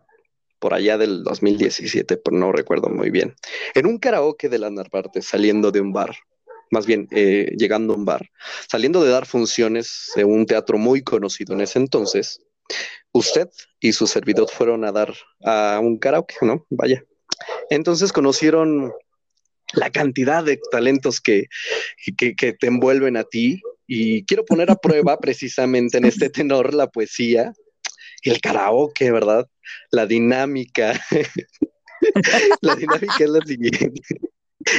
por allá del 2017, pero no recuerdo muy bien, en un karaoke de la Narvarte, saliendo de un bar, más bien eh, llegando a un bar, saliendo de dar funciones de un teatro muy conocido en ese entonces, usted y su servidor fueron a dar a un karaoke, ¿no? Vaya. Entonces conocieron la cantidad de talentos que, que, que te envuelven a ti y quiero poner a prueba [LAUGHS] precisamente en este tenor la poesía y el karaoke, ¿verdad? La dinámica. [LAUGHS] la dinámica es la siguiente.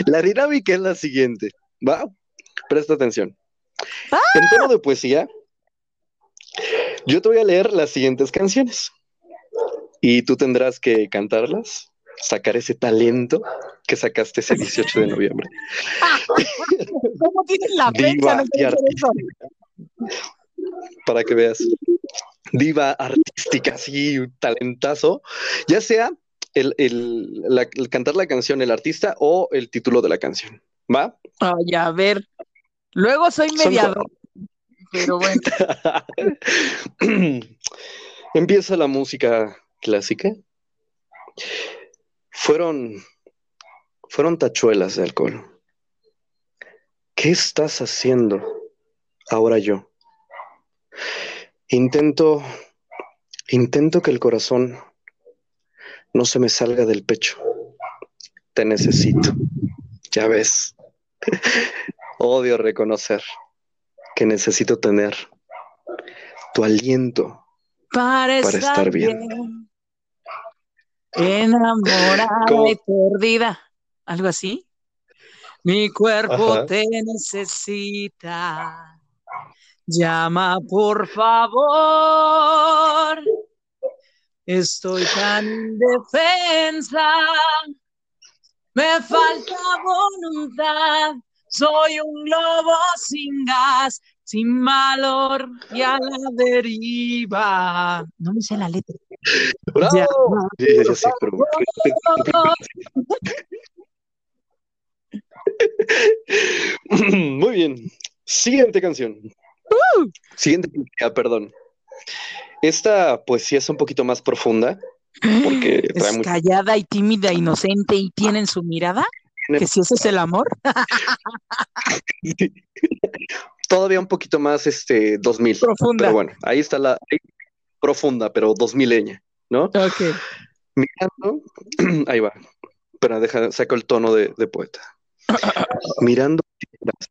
La dinámica es la siguiente. ¿Va? Presta atención. En tono de poesía, yo te voy a leer las siguientes canciones y tú tendrás que cantarlas, sacar ese talento que sacaste ese 18 de noviembre. ¿Cómo tienes la fecha? No. Para que veas. Diva artística, sí, talentazo. Ya sea el, el- la- el cantar la canción, el artista o el título de la canción. ¿Va? Ay, a ver. Luego soy mediador, pero bueno. [LAUGHS] Empieza la música clásica. Fueron, fueron tachuelas de alcohol. ¿Qué estás haciendo ahora yo? Intento, intento que el corazón no se me salga del pecho. Te necesito. Ya ves. [LAUGHS] Odio reconocer que necesito tener tu aliento Para para estar estar bien. bien. Enamorada ¿Cómo? y perdida. ¿Algo así? Mi cuerpo Ajá. te necesita. Llama, por favor. Estoy tan indefensa. Me falta voluntad. Soy un lobo sin gas, sin valor y a la deriva. No me sé la letra. ¡Bravo! Sí, pero- [LAUGHS] Muy bien. Siguiente canción. Siguiente poesía, perdón. Esta poesía es un poquito más profunda porque trae Es mucho. callada y tímida, inocente y tiene en su mirada que si ese es el amor. [LAUGHS] Todavía un poquito más este 2000. Profunda. Pero bueno, ahí está la ahí- profunda, pero 2000leña, ¿no? Ok. Mirando, [CLEARS THROAT] ahí va. Pero deja, saco el tono de, de poeta. [CLEARS THROAT] Mirando hacia atrás.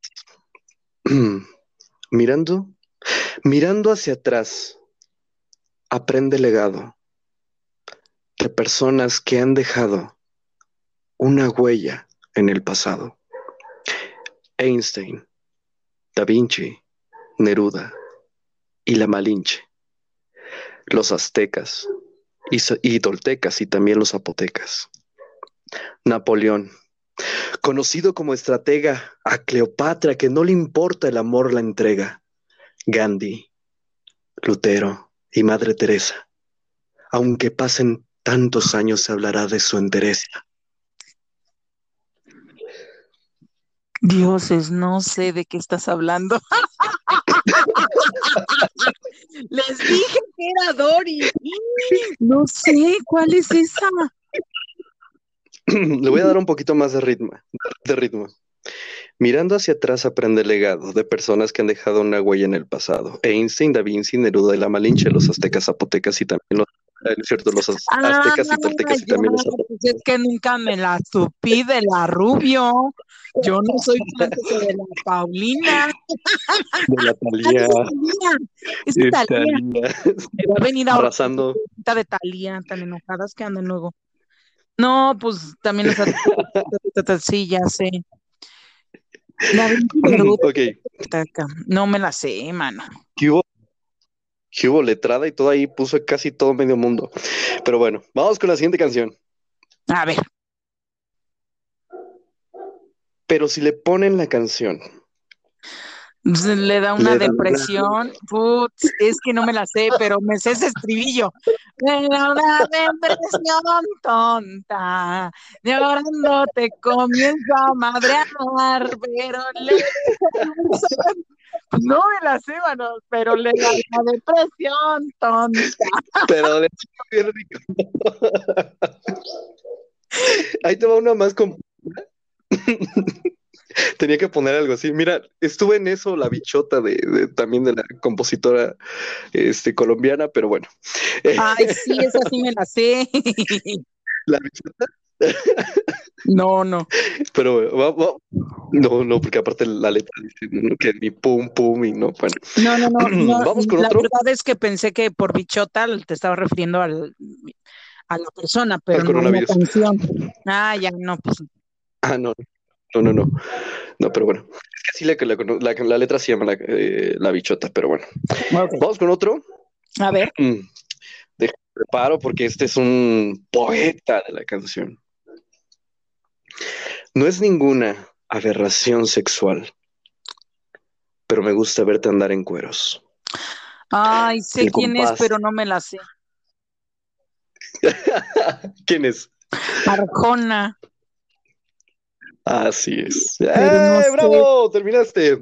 [CLEARS THROAT] Mirando, mirando hacia atrás, aprende legado de personas que han dejado una huella en el pasado. Einstein, Da Vinci, Neruda y la Malinche, los aztecas y, y toltecas y también los zapotecas. Napoleón, conocido como estratega, a Cleopatra que no le importa el amor la entrega. Gandhi, Lutero y Madre Teresa. Aunque pasen tantos años se hablará de su entereza. Dioses, no sé de qué estás hablando. [LAUGHS] Les dije que era Dory. No sé cuál es esa. Le voy a dar un poquito más de ritmo, de ritmo. Mirando hacia atrás aprende legado de personas que han dejado una huella en el pasado. Einstein, Da Vinci, Neruda y la Malinche, los aztecas, zapotecas y también los, es cierto, los az- aztecas y toltecas y Ah, también los es que nunca me la supí de la Rubio. Yo no soy de la Paulina. [LAUGHS] De la [LAUGHS] Ah, Thalía, Es de Talía. Thalía, Me va a venir ahora arrasando. la de Talía, tan enojadas que andan luego. No, pues también los [LAUGHS] artistas, sí, ya sé. La de Neruda, Ok, taca. No me la sé, mano. que hubo, que hubo letrada y todo ahí puso casi todo medio mundo. Pero bueno, vamos con la siguiente canción. A ver, Pero si le ponen la canción, le da una Le da una- depresión. Putz, es que no me la sé, pero me sé ese estribillo. Me da una depresión tonta. Llorando te comienzo a madrear, pero le No me la sé, mano, pero le da la depresión, tonta. Pero le bien rico. Ahí te va una más con. Tenía que poner algo así. Mira, estuve en eso, la bichota de, de- también de la compositora este, colombiana, pero bueno. Ay, sí, esa sí me la sé. La bichota, No, no. pero va- va- no, no, porque aparte la letra dice ¿no? que ni pum pum y no, bueno. No, no, no, [CLEARS THROAT] no. Vamos con La otro. verdad es que pensé que por bichota te estaba refiriendo al, a la persona, pero Al no a la canción. Ah, ya, no, pues. Ah, no, no, no, no. No, pero bueno. Es que así la, la, la- la letra se llama la, eh, la bichota, pero bueno. Vamos con otro. A ver, [CLEARS THROAT] Mm, preparo porque este es un poeta de la canción. No es ninguna aberración sexual, pero me gusta verte andar en cueros. ay, sé quién es, pero no me la sé. [LAUGHS] ¿Quién es? Arjona. Así es. no ¡Eh, bravo! Terminaste.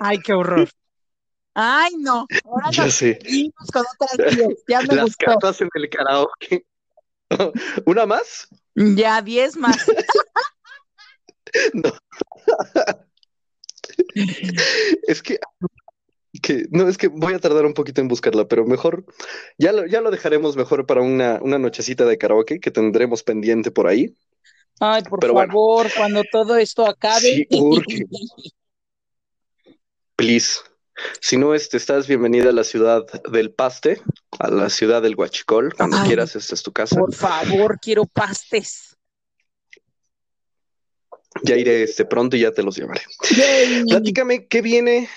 Ay, qué horror. Ay, no. Ahora Ya nos sé. seguimos con otras diez. Ya [LAUGHS] me Las gustó. cartas en el karaoke. [LAUGHS] ¿Una más? Ya, diez más. [LAUGHS] [LAUGHS] No. Es que, que, no, es que voy a tardar un poquito en buscarla, pero mejor, ya lo, ya lo dejaremos mejor para una, una nochecita de karaoke que tendremos pendiente por ahí. Ay, por Pero bueno. favor, cuando todo esto acabe. Sí, urge. Please. Si no, este, estás bienvenida a la ciudad del Paste, a la ciudad del Huachicol. Cuando Ay. quieras, esta es tu casa. Por favor, quiero pastes. Ya iré este pronto y ya te los llevaré. Yay. Platícame, ¿qué viene?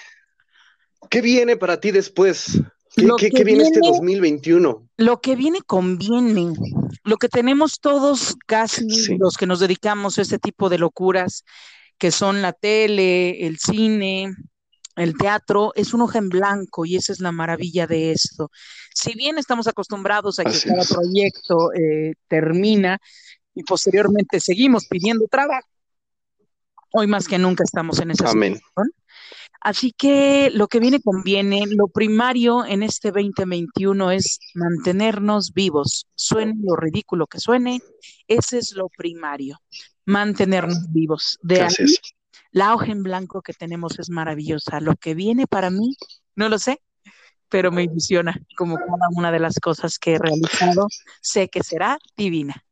¿Qué viene para ti después? ¿Qué, qué- qué viene este viene- 2021? Lo que viene conviene. Lo que tenemos todos, casi Sí. los que nos dedicamos a este tipo de locuras, que son la tele, el cine, el teatro, es un hoja en blanco y esa es la maravilla de esto. Si bien estamos acostumbrados a que Así cada es. proyecto eh, termina y posteriormente seguimos pidiendo trabajo, hoy más que nunca estamos en esa Amén. situación. Así que lo que viene conviene, lo primario en este 2021 es mantenernos vivos. Suene lo ridículo que suene, ese es lo primario, mantenernos vivos. De ahí, es. La hoja en blanco que tenemos es maravillosa. Lo que viene para mí, no lo sé, pero me ilusiona, como cada una de las cosas que he realizado, sé que será divina.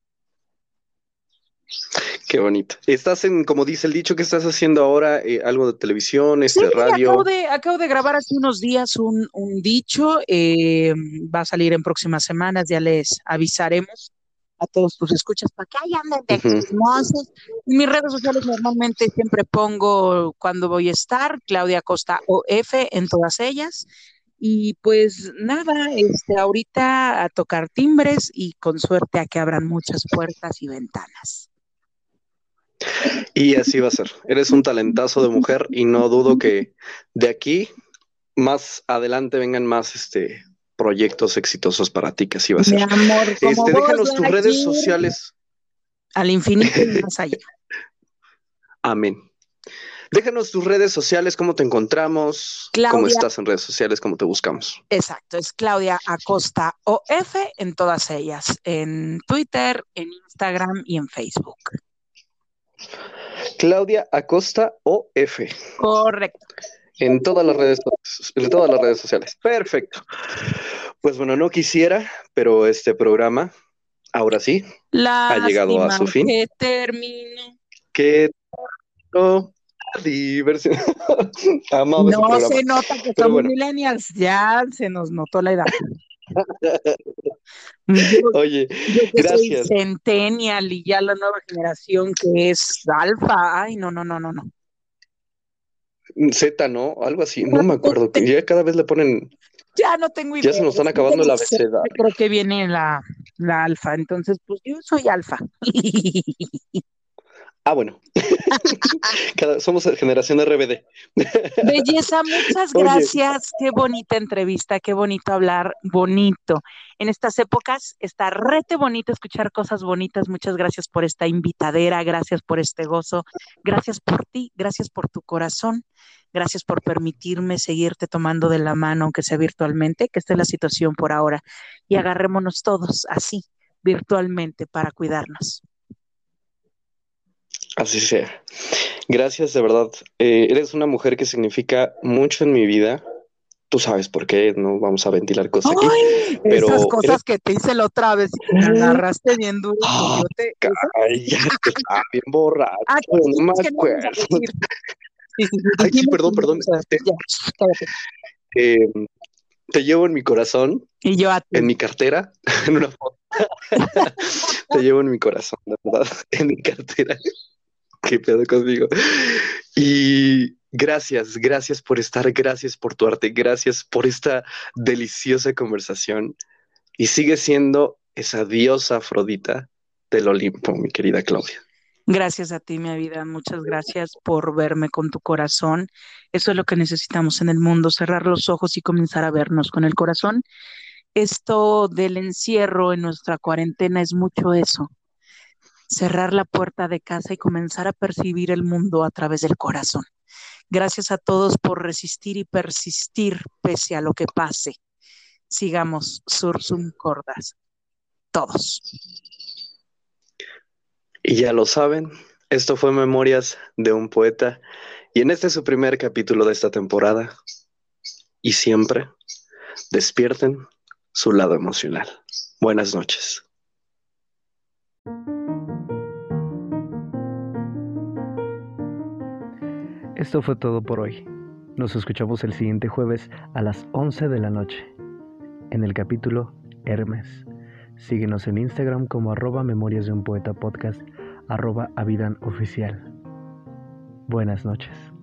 Qué bonito. Estás en, como dice el dicho, que estás haciendo ahora? Eh, algo de televisión, Sí, este radio. acabo de, acabo de grabar hace unos días un, un dicho, eh, va a salir en próximas semanas, ya les avisaremos a todos tus escuchas para que ahí anden de chismosos. En mis redes sociales normalmente siempre pongo cuando voy a estar, Claudia Costa OF en todas ellas. Y pues nada, este, ahorita a tocar timbres y con suerte a que abran muchas puertas y ventanas. Y así va a ser. Eres un talentazo de mujer y no dudo que de aquí más adelante vengan más este proyectos exitosos para ti, que así va a Mi ser. amor, como Este, vos, déjanos tus redes sociales. Al infinito y más allá. [LAUGHS] Amén. Déjanos tus redes sociales, cómo te encontramos, cómo estás en redes sociales, cómo te buscamos. Exacto, es Claudia Acosta OF en todas ellas, en Twitter, en Instagram y en Facebook. Claudia Acosta OF Correcto. En todas las redes en todas las redes sociales. Perfecto. Pues bueno, no quisiera, pero este programa ahora sí La llegado a su fin. que termino. que [LAUGHS] no diversión. No se nota que somos bueno. millennials, ya se nos notó la edad. [LAUGHS] Yo, Oye, yo que soy gracias. centennial y ya la nueva generación que es alfa, ay, no, no, no, no, no. Z, ¿no? Algo así, no me acuerdo. Ya cada vez le ponen, Ya no tengo idea. ya se nos están acabando C, abecedario. Creo que viene la, la alfa, entonces pues yo soy alfa. [LAUGHS] Ah, bueno. [LAUGHS] Cada- somos generación RBD. [LAUGHS] Belleza, muchas Oye. gracias. Qué bonita entrevista, qué bonito hablar, bonito. En estas épocas está rete bonito escuchar cosas bonitas. Muchas gracias por esta invitadera, gracias por este gozo, gracias por ti, gracias por tu corazón, gracias por permitirme seguirte tomando de la mano, aunque sea virtualmente, que esta es la situación por ahora. Y agarrémonos todos así, virtualmente, para cuidarnos. Así sea. Gracias, de verdad. Eh, eres una mujer que significa mucho en mi vida. Tú sabes por qué, no vamos a ventilar cosas aquí. Pero esas eres- cosas que te hice la otra vez, y me agarraste bien duro. Ah, esas Ay, ya estaba bien borracho, Ah, no me acuerdo. Sí, sí, sí, Ay, sí, perdón, perdón. Ya, cállate. Eh, te llevo en mi corazón, Y yo a ti. en mi cartera, [LAUGHS] en una foto. [LAUGHS] Te llevo en mi corazón, de verdad, en mi cartera. Qué pedo conmigo. Y gracias, gracias por estar, gracias por tu arte, gracias por esta deliciosa conversación. Y sigue siendo esa diosa Afrodita del Olimpo, mi querida Claudia. Gracias a ti, mi vida. Muchas gracias por verme con tu corazón. Eso es lo que necesitamos en el mundo, cerrar los ojos y comenzar a vernos con el corazón. Esto del encierro en nuestra cuarentena es mucho eso. Cerrar la puerta de casa y comenzar a percibir el mundo a través del corazón. Gracias a todos por resistir y persistir pese a lo que pase. Sigamos, sursum cordas. Todos. Y ya lo saben, esto fue Memorias de un Poeta. Y en este es su primer capítulo de esta temporada. Y siempre despierten su lado emocional. Buenas noches. Esto fue todo por hoy. Nos escuchamos el siguiente jueves a las 11 de la noche en el capítulo Hermes. Síguenos en Instagram como arroba memorias de un poeta podcast, arroba avidan oficial. Buenas noches.